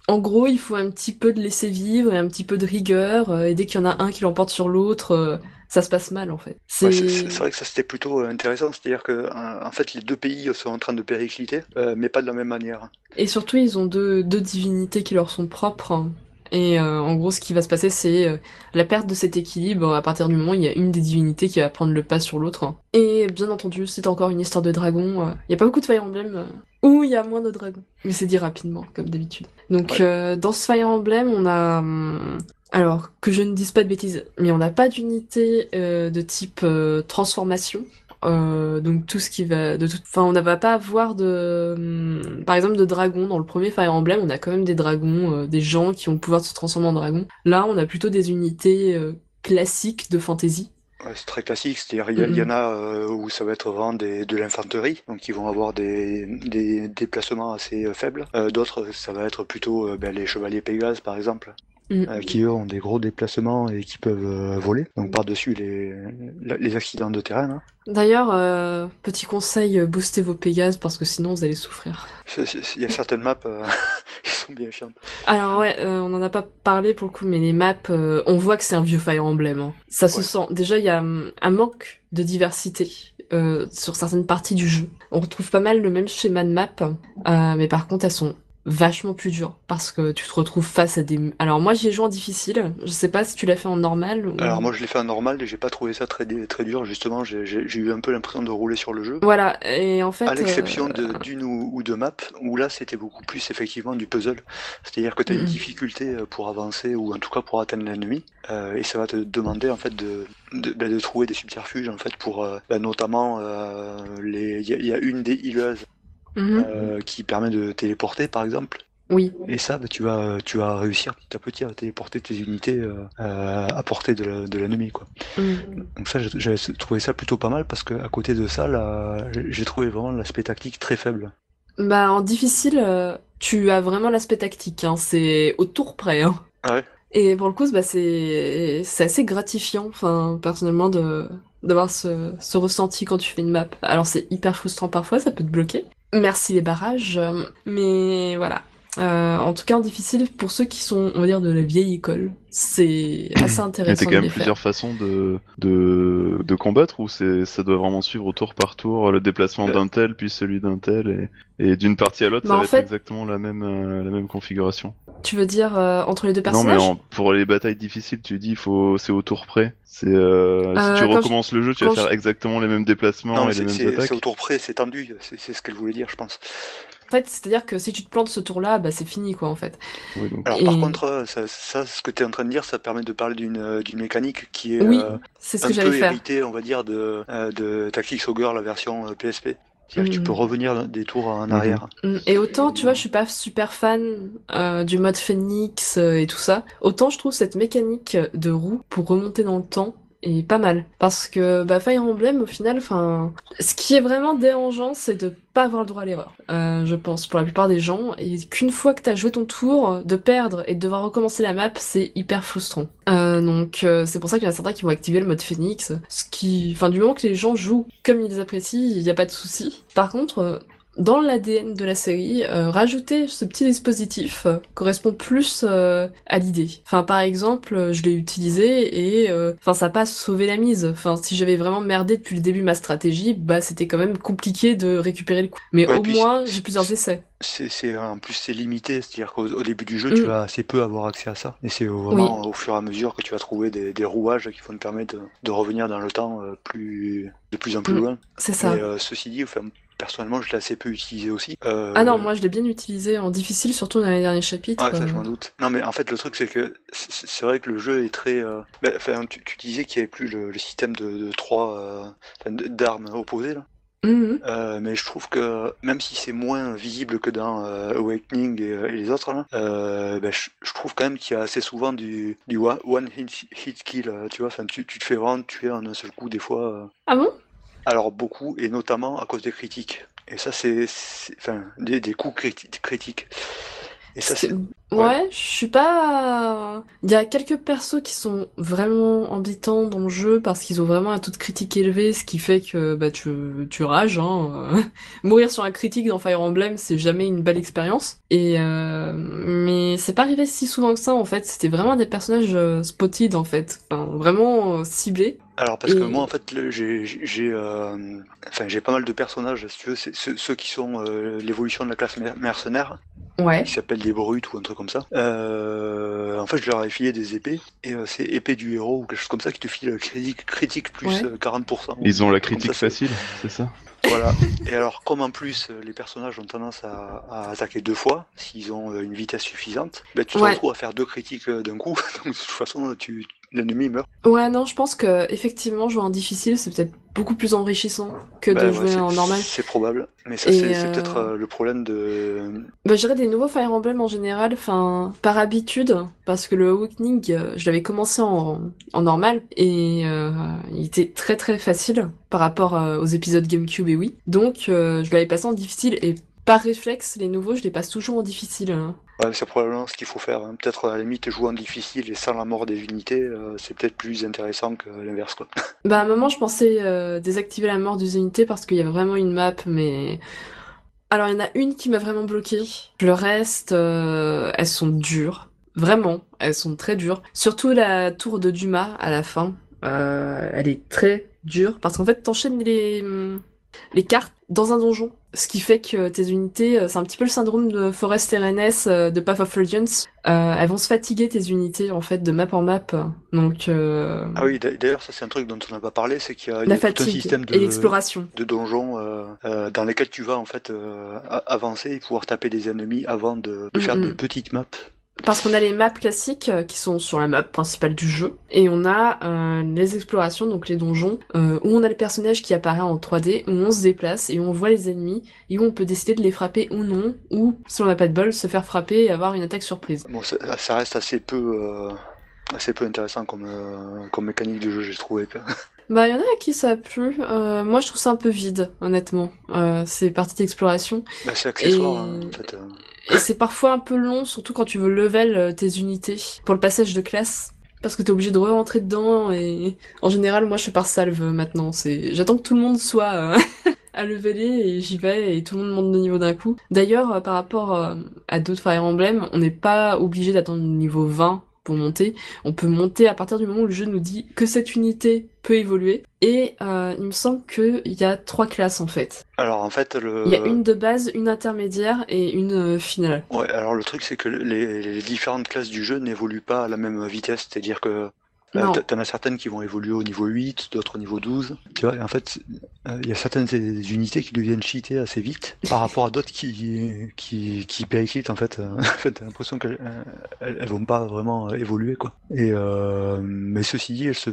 en gros, il faut un petit peu de laisser vivre et un petit peu de rigueur, euh, et dès qu'il y en a un qui l'emporte sur l'autre, euh, ça se passe mal, en fait. Ouais, C'est, c'est c'est- c'est vrai que ça c'était plutôt euh, intéressant, c'est-à-dire que en fait les deux pays sont en train de péricliter, euh, mais pas de la même manière. Et surtout, ils ont deux, deux divinités qui leur sont propres. hein. Et euh, en gros, ce qui va se passer, c'est euh, la perte de cet équilibre à partir du moment où il y a une des divinités qui va prendre le pas sur l'autre. Et bien entendu, c'est encore une histoire de dragon. euh, Il n'y a pas beaucoup de Fire Emblem où il y a moins de dragons. Mais c'est dit rapidement, comme d'habitude. Donc, Ouais. dans ce Fire Emblem, on a... hum, alors, que je ne dise pas de bêtises, mais on n'a pas d'unité de type transformation. Euh, donc tout ce qui va enfin on ne va pas avoir de hum, par exemple de dragons dans le premier Fire Emblem on a quand même des dragons euh, des gens qui ont le pouvoir de se transformer en dragon là on a plutôt des unités euh, classiques de fantasy. C'est très classique, c'est-à-dire il y, en a où ça va être vraiment de l'infanterie, donc ils vont avoir des, déplacements assez faibles. D'autres, ça va être plutôt ben, les chevaliers Pégase par exemple, Mm. euh, qui eux ont des gros déplacements et qui peuvent euh, voler, donc par-dessus les, les accidents de terrain. hein. d'ailleurs euh, petit conseil boostez vos Pégases parce que sinon vous allez souffrir Il y a certaines maps (laughs) qui sont bien chiantes. Alors ouais, on en a pas parlé pour le coup, mais les maps, on voit que c'est un vieux Fire Emblem. hein. Ça se sent. Déjà, il y a hum, un manque de diversité sur certaines parties du jeu. On retrouve pas mal le même schéma de map, mais par contre, elles sont vachement plus dures parce que tu te retrouves face à des. Alors moi, j'y ai joué en difficile. Je sais pas si tu l'as fait en normal. Ou... Alors moi je l'ai fait en normal et j'ai pas trouvé ça très, très dur, justement, j'ai j'ai- j'ai eu un peu l'impression de rouler sur le jeu. Voilà. Et en fait. À l'exception euh, de- d'une ou, ou deux maps, où là c'était beaucoup plus effectivement du puzzle. C'est-à-dire que tu as une Mhm. difficulté euh, pour avancer, ou en tout cas pour atteindre l'ennemi, euh, et ça va te demander en fait de, de, ben, de trouver des subterfuges en fait pour euh, ben, notamment euh, les. Il y, a- il y a une des healers mhm. euh, qui permet de téléporter par exemple. Oui. Et ça, ben, tu vas, tu vas réussir petit à petit à téléporter tes unités euh, euh, à portée de la- de l'ennemi, quoi. Mhm. Donc ça, j'ai j'ai trouvé ça plutôt pas mal parce que à côté de ça, là, j'ai- trouvé vraiment l'aspect tactique très faible. Bah en difficile, tu as vraiment l'aspect tactique. Hein. C'est au tour près. Hein. Ouais. Et pour le coup, bah, c'est c'est assez gratifiant, enfin, personnellement, de d'avoir ce, ce ressenti quand tu fais une map. Alors, c'est hyper frustrant parfois, ça peut te bloquer. Merci les barrages, euh, mais voilà. Euh, en tout cas, difficile, pour ceux qui sont, on va dire, de la vieille école, c'est assez (clears throat) intéressant quand de même les faire. plusieurs façons de, de, de combattre ou c'est, ça doit vraiment suivre au tour par tour le déplacement Euh. d'un tel puis celui d'un tel et, et d'une partie à l'autre Bah, ça va fait- être exactement la même, euh, la même configuration. Tu veux dire euh, entre les deux Non mais personnages? en- pour les batailles difficiles tu dis il faut c'est au tour près. C'est euh, Euh, si tu quand recommences le jeu tu vas quand faire je- exactement les mêmes déplacements Non, et les c'est- mêmes attaques. c'est au tour près, c'est tendu, c'est ce qu'elle voulait dire, je pense. En fait, c'est-à-dire que si tu te plantes ce tour-là, bah, c'est fini, quoi, en fait. Oui, donc- Alors par contre, euh, ça, ça, ce que tu es en train de dire, ça permet de parler d'une euh, mécanique qui est Oui, euh, ce un que peu héritée, on va dire, de, euh, de Tactics Ogre, la version euh, PSP. C'est-à-dire que tu Mhm. peux revenir des tours en Mhm. arrière. Mm, Et autant, tu vois, je suis pas super fan euh, du mode Phoenix euh, et tout ça, autant je trouve cette mécanique de roue pour remonter dans le temps est pas mal. Parce que bah, Fire Emblem, au final, enfin, ce qui est vraiment dérangeant, c'est de pas avoir le droit à l'erreur, euh, je pense, pour la plupart des gens, et qu'une fois que t'as joué ton tour, de perdre et de devoir recommencer la map, c'est hyper frustrant. Euh, donc euh, c'est pour ça qu'il y en a certains qui vont activer le mode Phoenix, ce qui, enfin, du moment que les gens jouent comme ils apprécient, il n'y a pas de souci. Par contre, euh, dans l'ADN de la série, euh, rajouter ce petit dispositif euh, correspond plus euh, à l'idée. Enfin, par exemple, euh, je l'ai utilisé et euh, enfin ça a pas sauvé la mise. Enfin, si j'avais vraiment merdé depuis le début ma stratégie, bah c'était quand même compliqué de récupérer le coup. Mais Ouais, au moins, j'ai plusieurs essais. C'est en plus c'est limité, c'est-à-dire qu'au au début du jeu, tu Mm. vas assez peu avoir accès à ça. Et c'est vraiment au fur et à mesure que tu vas trouver des, des rouages qui vont te permettre de, de revenir dans le temps euh, plus de plus en plus Mm. loin. C'est ça. Euh, ceci dit, enfin, personnellement, je l'ai assez peu utilisé aussi. Euh, Ah non, moi je l'ai bien utilisé en difficile, surtout dans les derniers chapitres. Ouais, ça, je euh. m'en doute. Non, mais en fait, le truc, c'est que c'est vrai que le jeu est très. euh, ben, Enfin, tu, tu disais qu'il n'y avait plus le, le système de, de trois euh, d'armes opposées, là. Mhm. Euh, mais je trouve que même si c'est moins visible que dans euh, Awakening et, et les autres, là, euh, ben, je, je trouve quand même qu'il y a assez souvent du, du one, one hit, hit kill, tu vois. Enfin, tu, tu te fais vraiment tuer en un seul coup, des fois. Ah bon? Alors, beaucoup, et notamment à cause des critiques. Et ça, c'est. Enfin, des, des coups criti- critiques. Et ça, C'est- c'est. Ouais, je suis pas. Il y a quelques persos qui sont vraiment embêtants dans le jeu parce qu'ils ont vraiment un taux de critique élevé, ce qui fait que bah tu, tu rages. Hein. (laughs) Mourir sur un critique dans Fire Emblem, c'est jamais une belle expérience. Et euh... mais c'est pas arrivé si souvent que ça en fait. C'était vraiment des personnages euh, spotted en fait, enfin vraiment euh, ciblés. Alors parce que moi en fait le- j'ai j'ai euh, enfin j'ai pas mal de personnages si tu veux c'est ceux, ceux qui sont euh, l'évolution de la classe mer- mercenaire Ouais. qui s'appellent des brutes ou un truc comme ça. Euh, en fait je leur ai filé des épées et euh, c'est épée du héros ou quelque chose comme ça qui te file critique critique plus Ouais. euh, 40%. Ils ont la critique ça, facile, c'est ça? Voilà. Et alors comme en plus les personnages ont tendance à, à attaquer deux fois s'ils ont une vitesse suffisante, ben, tu te Ouais. retrouves à faire deux critiques d'un coup. (laughs) Donc de toute façon tu l'ennemi meurt. Ouais, non, je pense que effectivement jouer en difficile, c'est peut-être beaucoup plus enrichissant que Bah de ouais, jouer en normal. C'est probable, mais ça c'est euh, peut-être euh, le problème de. Bah, je dirais des nouveaux Fire Emblem en général, enfin, par habitude, parce que le Awakening, euh, je l'avais commencé en, en normal, et il était très très facile par rapport aux épisodes GameCube et Wii. Donc, je l'avais passé en difficile, et par réflexe, les nouveaux, je les passe toujours en difficile. hein. Ouais, c'est probablement ce qu'il faut faire. hein. Peut-être à la limite jouer en difficile et sans la mort des unités, euh, c'est peut-être plus intéressant que l'inverse quoi. (laughs) Bah, à un moment, je pensais euh, désactiver la mort des unités parce qu'il y avait vraiment une map, mais. Alors, il y en a une qui m'a vraiment bloqué. Le reste, euh, elles sont dures. Vraiment, elles sont très dures. Surtout la tour de Dumas à la fin. Elle est très dure parce qu'en fait, t'enchaînes les, les cartes dans un donjon. Ce qui fait que tes unités, euh, c'est un petit peu le syndrome de Forest RNS euh, de Path of Radiance. Euh, elles vont se fatiguer, tes unités, en fait, de map en map. Donc, euh, Ah oui, d'a- d'ailleurs ça c'est un truc dont on n'a pas parlé, c'est qu'il y a, y la tout un fatigue système de, et l'exploration. de donjons euh, dans lesquels tu vas en fait avancer et pouvoir taper des ennemis avant de, de faire Mhm. des petites maps. Parce qu'on a les maps classiques euh, qui sont sur la map principale du jeu, et on a euh, les explorations, donc les donjons, euh, où on a le personnage qui apparaît en 3D, où on se déplace et où on voit les ennemis, et où on peut décider de les frapper ou non, ou, si on n'a pas de bol, se faire frapper et avoir une attaque surprise. Bon, ça, ça reste assez peu, euh, assez peu intéressant comme, euh, comme mécanique de jeu, j'ai trouvé. (laughs) Bah, il y en a à qui ça a plu. Euh, moi, je trouve ça un peu vide, honnêtement. Euh, ces parties d'exploration. Bah, c'est accessoire, Et- hein, en fait. Et c'est parfois un peu long, surtout quand tu veux level euh, tes unités pour le passage de classe. Parce que t'es obligé de re-rentrer dedans et en général, moi je fais par salve euh, maintenant. C'est, j'attends que tout le monde soit euh, (laughs) à leveler et j'y vais et tout le monde monte de niveau d'un coup. D'ailleurs, par rapport à d'autres Fire Emblem, on n'est pas obligé d'attendre niveau 20 pour monter. On peut monter à partir du moment où le jeu nous dit que cette unité peut évoluer. Et euh, il me semble qu'il y a trois classes en fait. Alors en fait, le... Il y a une de base, une intermédiaire et une euh, finale. Ouais, alors le truc c'est que les, les différentes classes du jeu n'évoluent pas à la même vitesse, c'est-à-dire que euh, t- t'en as certaines qui vont évoluer au niveau 8, d'autres au niveau 12. Tu vois, et en fait, euh, il y a certaines des unités qui deviennent cheatées assez vite (laughs) par rapport à d'autres qui, qui, qui périclitent en fait. Euh, (laughs) en fait, t'as l'impression qu'elles euh, elles, vont pas vraiment évoluer quoi. Et mais ceci dit, elles se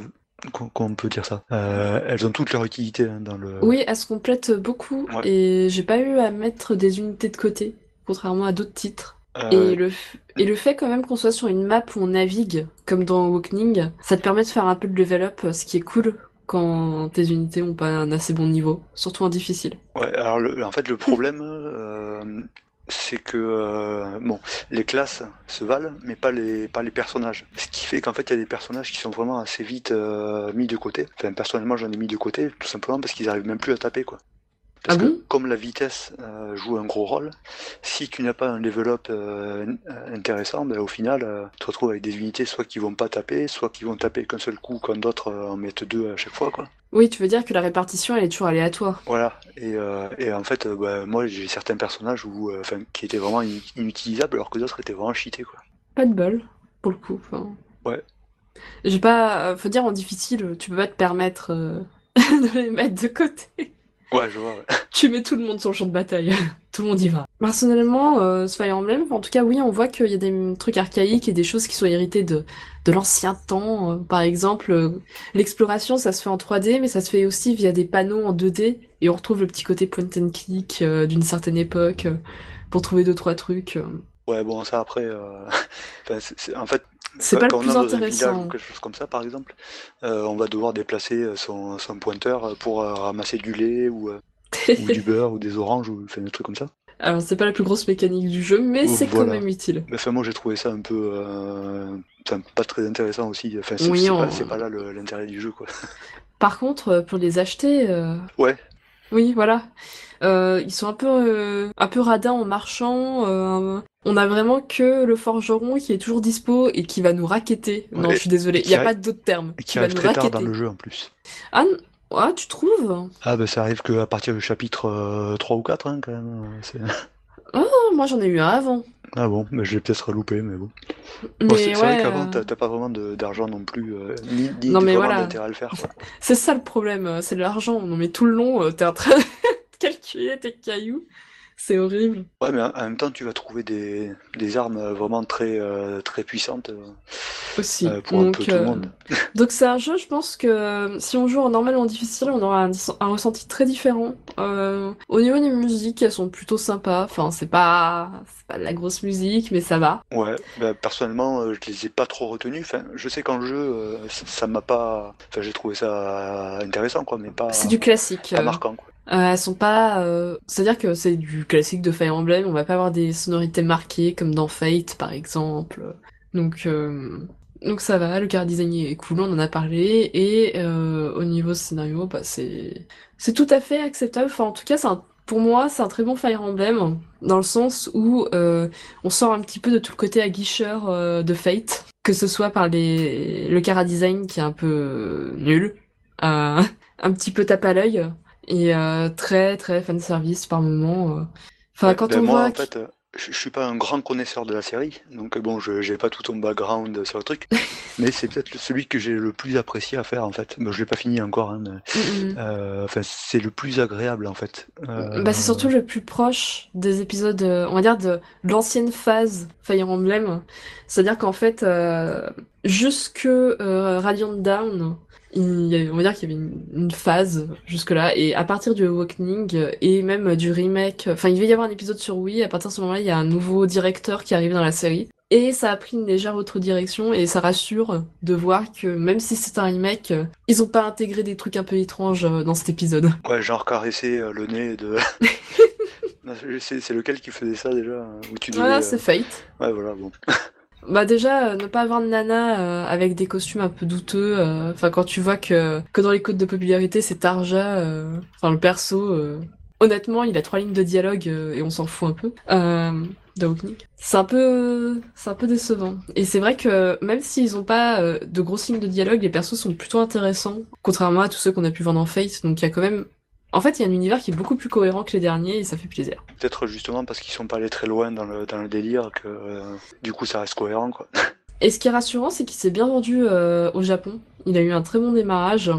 qu'on peut dire ça. Euh, elles ont toute leur utilité hein, dans le. Oui, elles se complètent beaucoup Ouais. et j'ai pas eu à mettre des unités de côté, contrairement à d'autres titres. Euh, Et, le, f- et le fait quand même qu'on soit sur une map où on navigue, comme dans Awakening, ça te permet de faire un peu de level up, ce qui est cool quand tes unités ont pas un assez bon niveau, surtout en difficile. Ouais, alors le- en fait le problème euh, c'est que euh, bon, les classes se valent, mais pas les pas les personnages. Ce qui fait qu'en fait il y a des personnages qui sont vraiment assez vite euh, mis de côté. Enfin personnellement j'en ai mis de côté tout simplement parce qu'ils arrivent même plus à taper quoi. Parce Ah que bon? comme la vitesse euh, joue un gros rôle, si tu n'as pas un level up euh, intéressant, ben, au final euh, tu te retrouves avec des unités soit qui vont pas taper, soit qui vont taper qu'un seul coup quand d'autres en mettent deux à chaque fois quoi. Oui, tu veux dire que la répartition, elle est toujours aléatoire. Voilà, et, et en fait, bah, moi j'ai certains personnages où, qui étaient vraiment in- inutilisables alors que d'autres étaient vraiment cheatés quoi. Pas de bol, pour le coup. Ouais. J'ai pas... Faut dire, en difficile, tu peux pas te permettre (laughs) de les mettre de côté. Ouais, je vois. ouais. (laughs) Tu mets tout le monde sur le champ de bataille. (laughs) tout le monde y va. Personnellement, euh, ce Fire Emblem, en tout cas, oui, on voit qu'il y a des trucs archaïques et des choses qui sont héritées de, de l'ancien temps. Euh, Par exemple, euh, l'exploration, ça se fait en 3D, mais ça se fait aussi via des panneaux en 2D. Et on retrouve le petit côté point and click euh, d'une certaine époque euh, pour trouver deux, trois trucs. euh. Ouais, bon, ça après, euh, enfin, (laughs) c'est- c'est- en fait, C'est pas le plus intéressant. ou quelque chose comme ça, par exemple, euh, on va devoir déplacer euh, son, son pointeur pour euh, ramasser du lait ou, euh, ou du (laughs) beurre ou des oranges ou enfin, des trucs comme ça. Alors, c'est pas la plus grosse mécanique du jeu, mais c'est quand même utile. Enfin, moi j'ai trouvé ça un peu, enfin, pas très intéressant aussi. Enfin, c'est Oui, on- pas, pas là l'intérêt du jeu quoi. (laughs) Par contre, pour les acheter, Ouais. oui, voilà, ils sont un peu, un peu radins en marchant. Euh, on a vraiment que le forgeron qui est toujours dispo et qui va nous raqueter. Non, Ouais, je suis désolée, et il n'y a pas d'autre terme. Et qui Qui va arrive nous très tard dans raqueter. le jeu en plus. Ah, ah, tu trouves? Ah bah ça arrive qu'à partir du chapitre euh, 3 ou 4 hein, quand même. euh, Ah, moi j'en ai eu un avant. Ah bon, mais je l'ai peut-être loupé, mais bon. Bon, c'est c'est vrai ouais, qu'avant euh, t'as pas vraiment de- d'argent non plus, euh, ni, ni Non, mais voilà. d'intérêt à le faire. quoi. c'est ça le problème, euh, c'est l'argent. Non mais tout le long, euh, t'es en train (laughs) de calculer tes cailloux. C'est horrible. Ouais, mais en même temps, tu vas trouver des, des armes euh, vraiment très, euh, très puissantes euh, Aussi. euh, pour un peu tout le monde. (laughs) Donc c'est un jeu, je pense que si on joue en normal ou en difficile, on aura un, un ressenti très différent. Au niveau des musiques, elles sont plutôt sympas. Enfin, c'est pas, pas de la grosse musique, mais ça va. Ouais, bah, personnellement, je les ai pas trop retenus. Enfin, je sais qu'en jeu, ça m'a pas. Enfin, j'ai trouvé ça intéressant, quoi, mais pas, C'est du classique. pas marquant, quoi. Euh, elles sont pas. euh, C'est-à-dire que c'est du classique de Fire Emblem. On va pas avoir des sonorités marquées comme dans Fate, par exemple. Donc, euh, donc ça va. Le car design est cool. On en a parlé. Et au niveau scénario, bah c'est c'est tout à fait acceptable. Enfin, en tout cas, c'est un- pour moi, c'est un très bon Fire Emblem dans le sens où on sort un petit peu de tout le côté aguicheur euh, de Fate, que ce soit par les le cara design qui est un peu nul, euh, (laughs) un petit peu tape à l'œil et euh, très très fan service par moment. euh. Enfin, Ouais, quand ben on moi, voit en fait, je, suis pas un grand connaisseur de la série, donc bon, je j'ai pas tout ton background sur le truc, (laughs) mais c'est peut-être celui que j'ai le plus apprécié à faire, en fait. Bon, je l'ai pas fini encore, hein, mais, Mm, mm. euh, enfin, c'est le plus agréable, en fait. Euh, Bah, c'est surtout le plus proche des épisodes, euh, on va dire, de l'ancienne phase Fire Emblem. C'est-à-dire qu'en fait, euh, jusque euh, Radiant Down, il y avait- on va dire qu'il y avait une, une phase jusque-là, et à partir du Awakening euh, et même du remake, enfin, il devait y avoir un épisode sur Wii, à partir de ce moment-là, il y a un nouveau directeur qui arrive dans la série. Et ça a pris une légère autre direction, et ça rassure de voir que même si c'est un remake, euh, ils ont pas intégré des trucs un peu étranges euh, dans cet épisode. Ouais, genre caresser euh, le nez de. (laughs) (laughs) C'est- lequel qui faisait ça déjà euh, où tu devais, Voilà, euh, c'est Fate. Ouais, voilà, bon. (laughs) Bah déjà, euh, ne pas avoir de nana euh, avec des costumes un peu douteux, euh, enfin quand tu vois que, que dans les codes de popularité c'est Tarja, enfin le perso, honnêtement il a trois lignes de dialogue et on s'en fout un peu, euh. C'est un peu, c'est un peu décevant. Et c'est vrai que même s'ils ont pas de grosses lignes de dialogue, les persos sont plutôt intéressants, contrairement à tous ceux qu'on a pu voir dans Fate, donc il y a quand même... En fait, il y a un univers qui est beaucoup plus cohérent que les derniers et ça fait plaisir. Peut-être justement parce qu'ils sont pas allés très loin dans le, dans le délire que euh, du coup ça reste cohérent, quoi. (laughs) Et ce qui est rassurant, c'est qu'il s'est bien vendu euh, au Japon. Il a eu un très bon démarrage.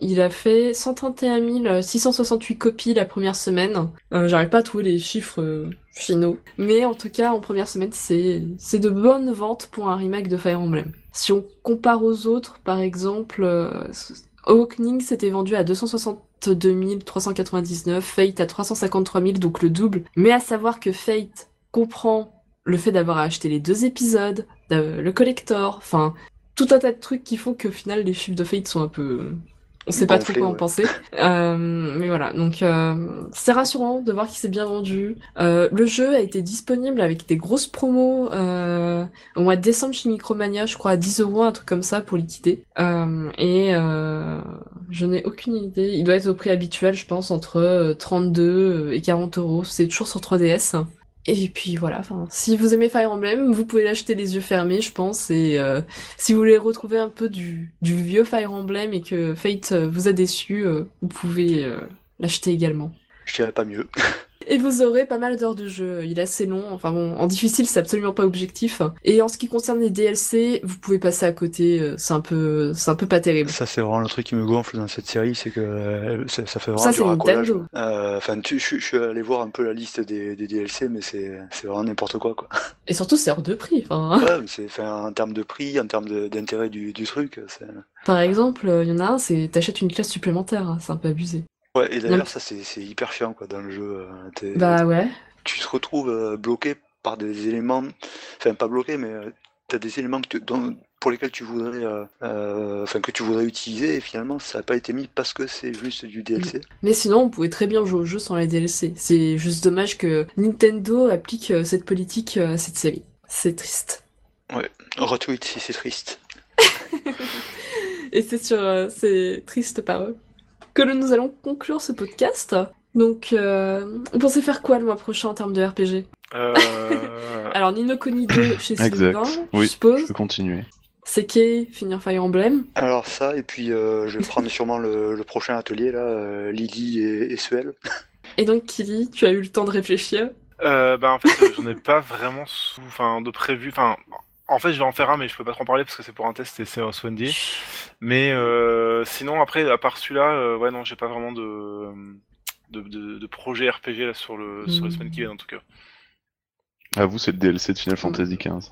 Il a fait 131 668 copies la première semaine. Euh, J'arrive pas à trouver les chiffres finaux. Mais en tout cas, en première semaine, c'est de bonnes ventes pour un remake de Fire Emblem. Si on compare aux autres, par exemple, Awakening s'était vendu à 262 399, Fate à 353 000, donc le double. Mais à savoir que Fate comprend le fait d'avoir acheté les deux épisodes, euh, le collector, enfin, tout un tas de trucs qui font qu'au final, les chiffres de Fate sont un peu... On sait pas trop quoi en penser. (laughs) Euh, mais voilà, donc euh, c'est rassurant de voir qu'il s'est bien vendu. Euh, le jeu a été disponible avec des grosses promos euh, au mois de décembre chez Micromania, je crois à 10 euros, un truc comme ça pour liquider. Euh, et euh, je n'ai aucune idée. Il doit être au prix habituel, je pense, entre euh, 32 et 40 euros. C'est toujours sur 3DS. Et puis voilà, enfin, si vous aimez Fire Emblem, vous pouvez l'acheter les yeux fermés, je pense. Et euh, si vous voulez retrouver un peu du, du vieux Fire Emblem et que Fate vous a déçu, euh, vous pouvez euh, l'acheter également. Je dirais pas mieux. (laughs) (laughs) Et vous aurez pas mal d'heures de jeu. Il est assez long. Enfin bon, en difficile, c'est absolument pas objectif. Et en ce qui concerne les DLC, vous pouvez passer à côté. euh, C'est un peu, c'est un peu pas terrible. Ça, c'est vraiment le truc qui me gonfle dans cette série, c'est que euh, ça, ça fait vraiment Ça, du c'est racolage. Euh, Enfin, tu- je, suis allé voir un peu la liste des, des DLC, mais c'est c'est vraiment n'importe quoi, quoi. (laughs) Et surtout, c'est hors de prix. Enfin, Ouais, c'est en termes de prix, en termes d'intérêt du, du truc, par exemple, il y en a un, c'est t'achètes une classe supplémentaire. hein, C'est un peu abusé. Ouais, et d'ailleurs, ça, c'est c'est hyper chiant, quoi, dans le jeu. euh, Bah ouais. tu te retrouves euh, bloqué par des éléments, enfin pas bloqué, mais tu as des éléments que tu- dont- pour lesquels tu voudrais, euh, euh, enfin que tu voudrais utiliser, et finalement ça n'a pas été mis parce que c'est juste du DLC. Mais sinon, on pouvait très bien jouer au jeu sans les DLC. C'est juste dommage que Nintendo applique euh, cette politique euh, à cette série. C'est triste. Retweet si c'est triste. (laughs) Et c'est sur euh, ces tristes paroles que nous allons conclure ce podcast. Donc, euh, vous pensez faire quoi le mois prochain en termes de RPG Euh, Alors, Nino Kuni 2 chez. Sylvain, Oui. je suppose. Je peux continuer. Seke, finir Fire Emblem. Alors ça, et puis euh, je vais prendre sûrement le, le prochain atelier là, euh, Lily et, et Suel. Et donc, Kili, tu as eu le temps de réfléchir? euh, bah en fait, j'en ai pas vraiment sous, enfin, de prévu. Enfin, en fait, je vais en faire un, mais je peux pas trop en parler parce que c'est pour un test et c'est en Swendy. Mais euh, sinon, après, à part celui-là, euh, ouais, non, j'ai pas vraiment de de, de, de projets RPG là, sur, le, sur les Mhm. semaines qui viennent en tout cas. À vous, c'est le DLC de Final Fantasy XV.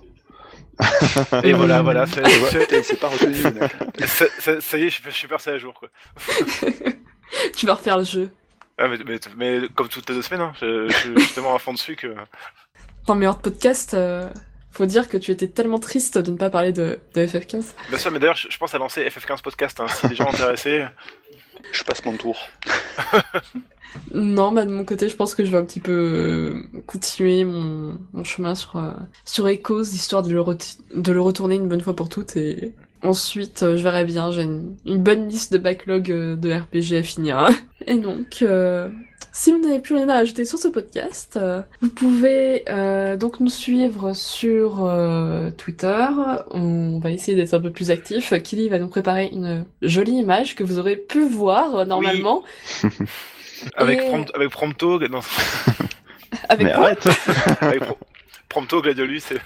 Et voilà, voilà, (laughs) c'est- pas retenu, (laughs) ça, ça- ça y est, je suis, je suis passé à jour quoi. (laughs) Tu vas refaire le jeu. Ah, mais, mais, mais comme toutes les deux semaines, hein, je, je suis justement à fond dessus que. Dans meilleur podcast, euh, faut dire que tu étais tellement triste de ne pas parler de, de FF15. Bien sûr, mais d'ailleurs, je, je pense à lancer FF15 podcast hein, si des gens intéressés. Je passe mon tour. Non, bah de mon côté, je pense que je vais un petit peu euh, continuer mon, mon chemin sur, euh, sur Echoes, histoire de le, de le retourner une bonne fois pour toutes. Et ensuite, euh, je verrai bien, j'ai une, une bonne liste de backlog euh, de RPG à finir. (laughs) Et donc, euh, si vous n'avez plus rien à ajouter sur ce podcast, euh, vous pouvez euh, donc nous suivre sur euh, Twitter. On va essayer d'être un peu plus actif. Killy va nous préparer une jolie image que vous aurez pu voir euh, normalement. Avec, Et- Prompt- avec Prompto, non, Avec Mais quoi arrête (laughs) avec Pro- Prompto, Gladiolus, c'est.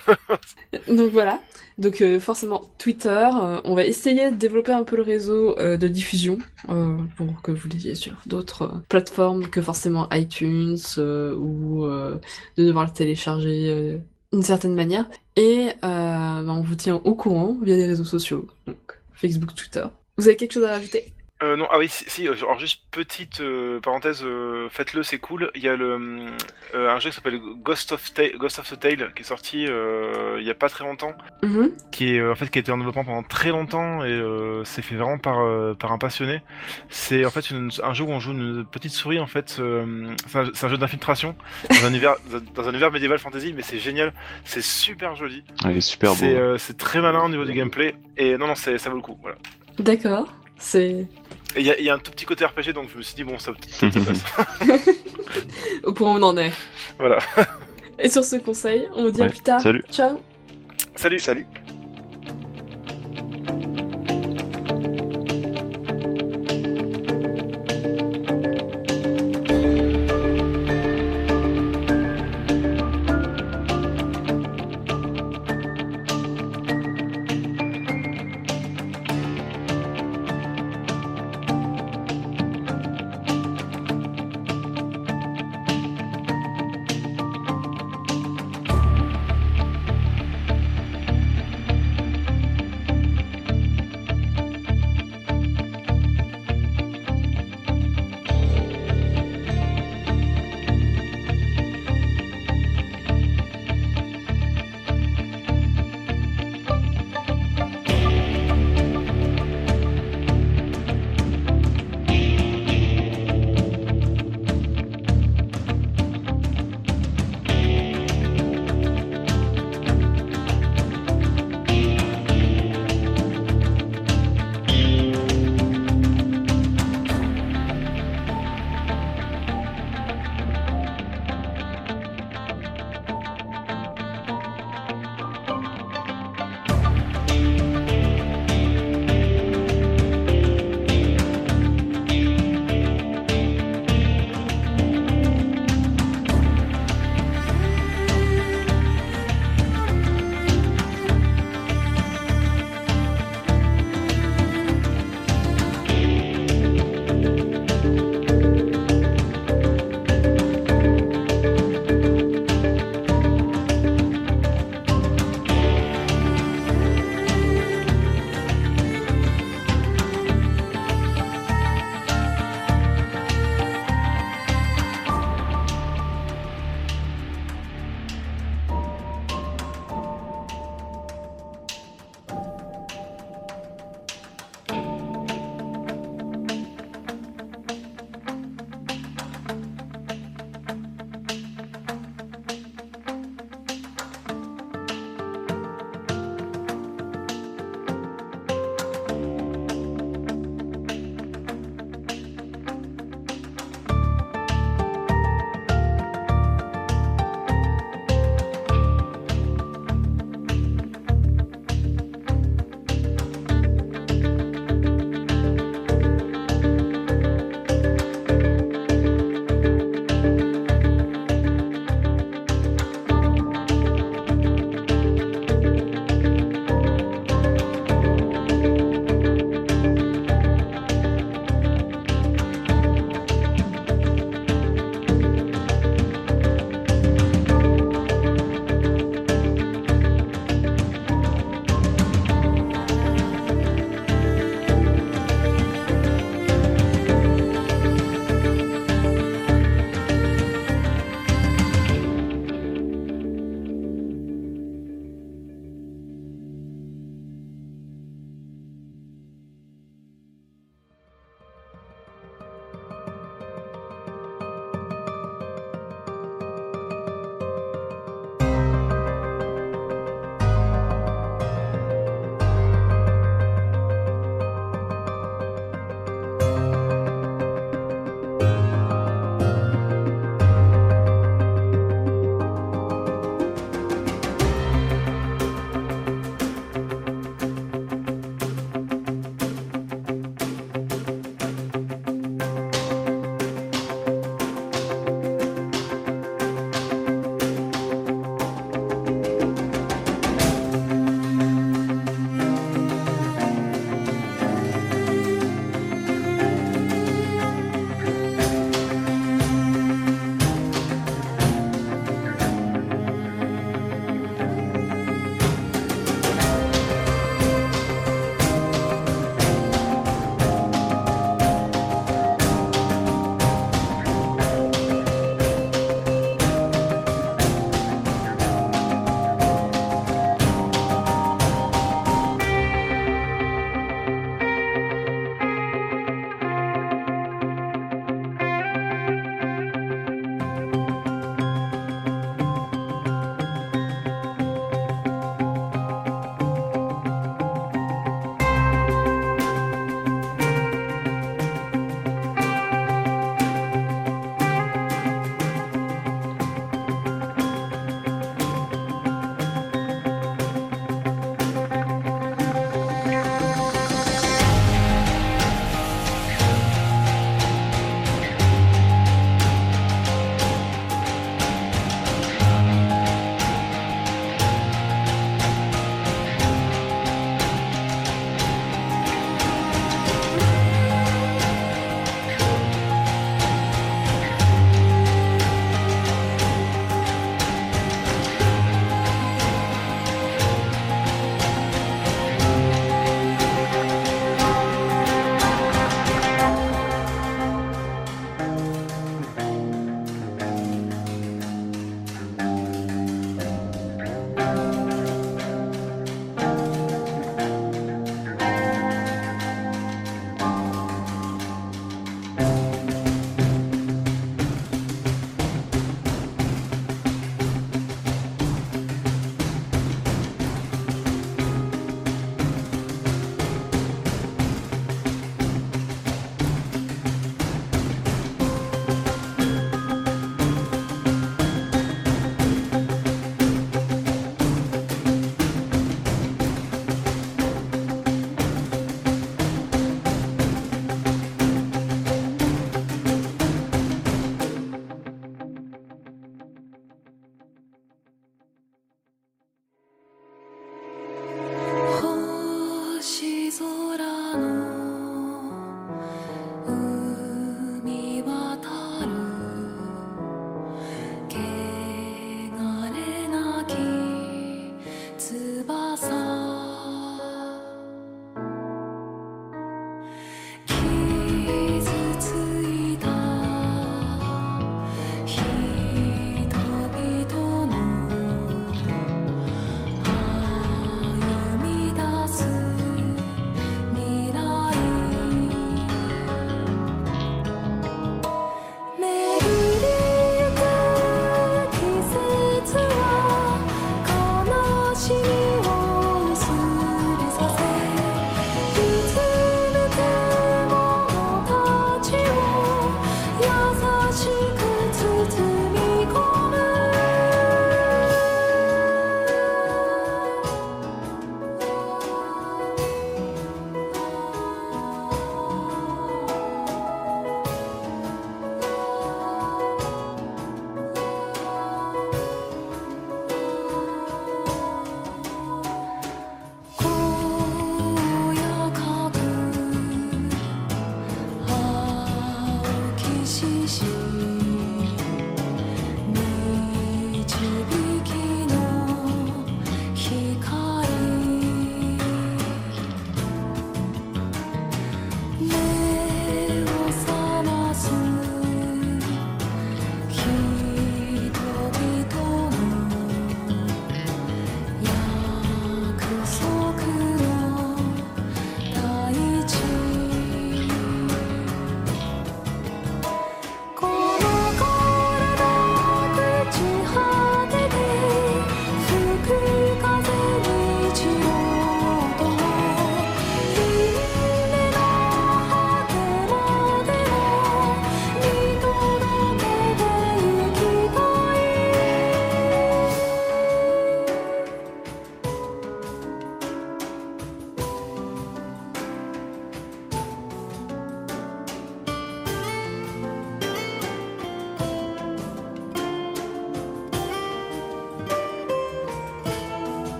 (laughs) Donc voilà, donc euh, forcément Twitter, euh, on va essayer de développer un peu le réseau euh, de diffusion pour que vous l'ayez sur d'autres plateformes que forcément iTunes ou de devoir le télécharger d'une certaine manière. Et bah, on vous tient au courant via les réseaux sociaux, donc Facebook, Twitter. Vous avez quelque chose à rajouter? Euh, non, ah oui, si, si, euh, alors juste petite euh, parenthèse, euh, faites-le, c'est cool. Il y a le, euh, un jeu qui s'appelle Ghost of, Ta- Ghost of the Tale qui est sorti euh, il y a pas très longtemps, Mhm. qui est en fait qui a été en développement pendant très longtemps et euh, c'est fait vraiment par euh, par un passionné. C'est en fait une- un jeu où on joue une petite souris en fait. euh, c'est un, jeu d'infiltration dans un univers dans un univers médiéval fantasy, mais c'est génial, c'est super joli. Il est super beau. C'est euh, très malin au niveau du gameplay et non non ça vaut le coup. Voilà. D'accord, c'est Et il y, a- il y a un tout petit côté RPG donc je me suis dit bon ça. (laughs) (laughs) au point où on en est. voilà. Et sur ce conseil, on vous dit à plus tard. salut. Ciao Salut. Salut.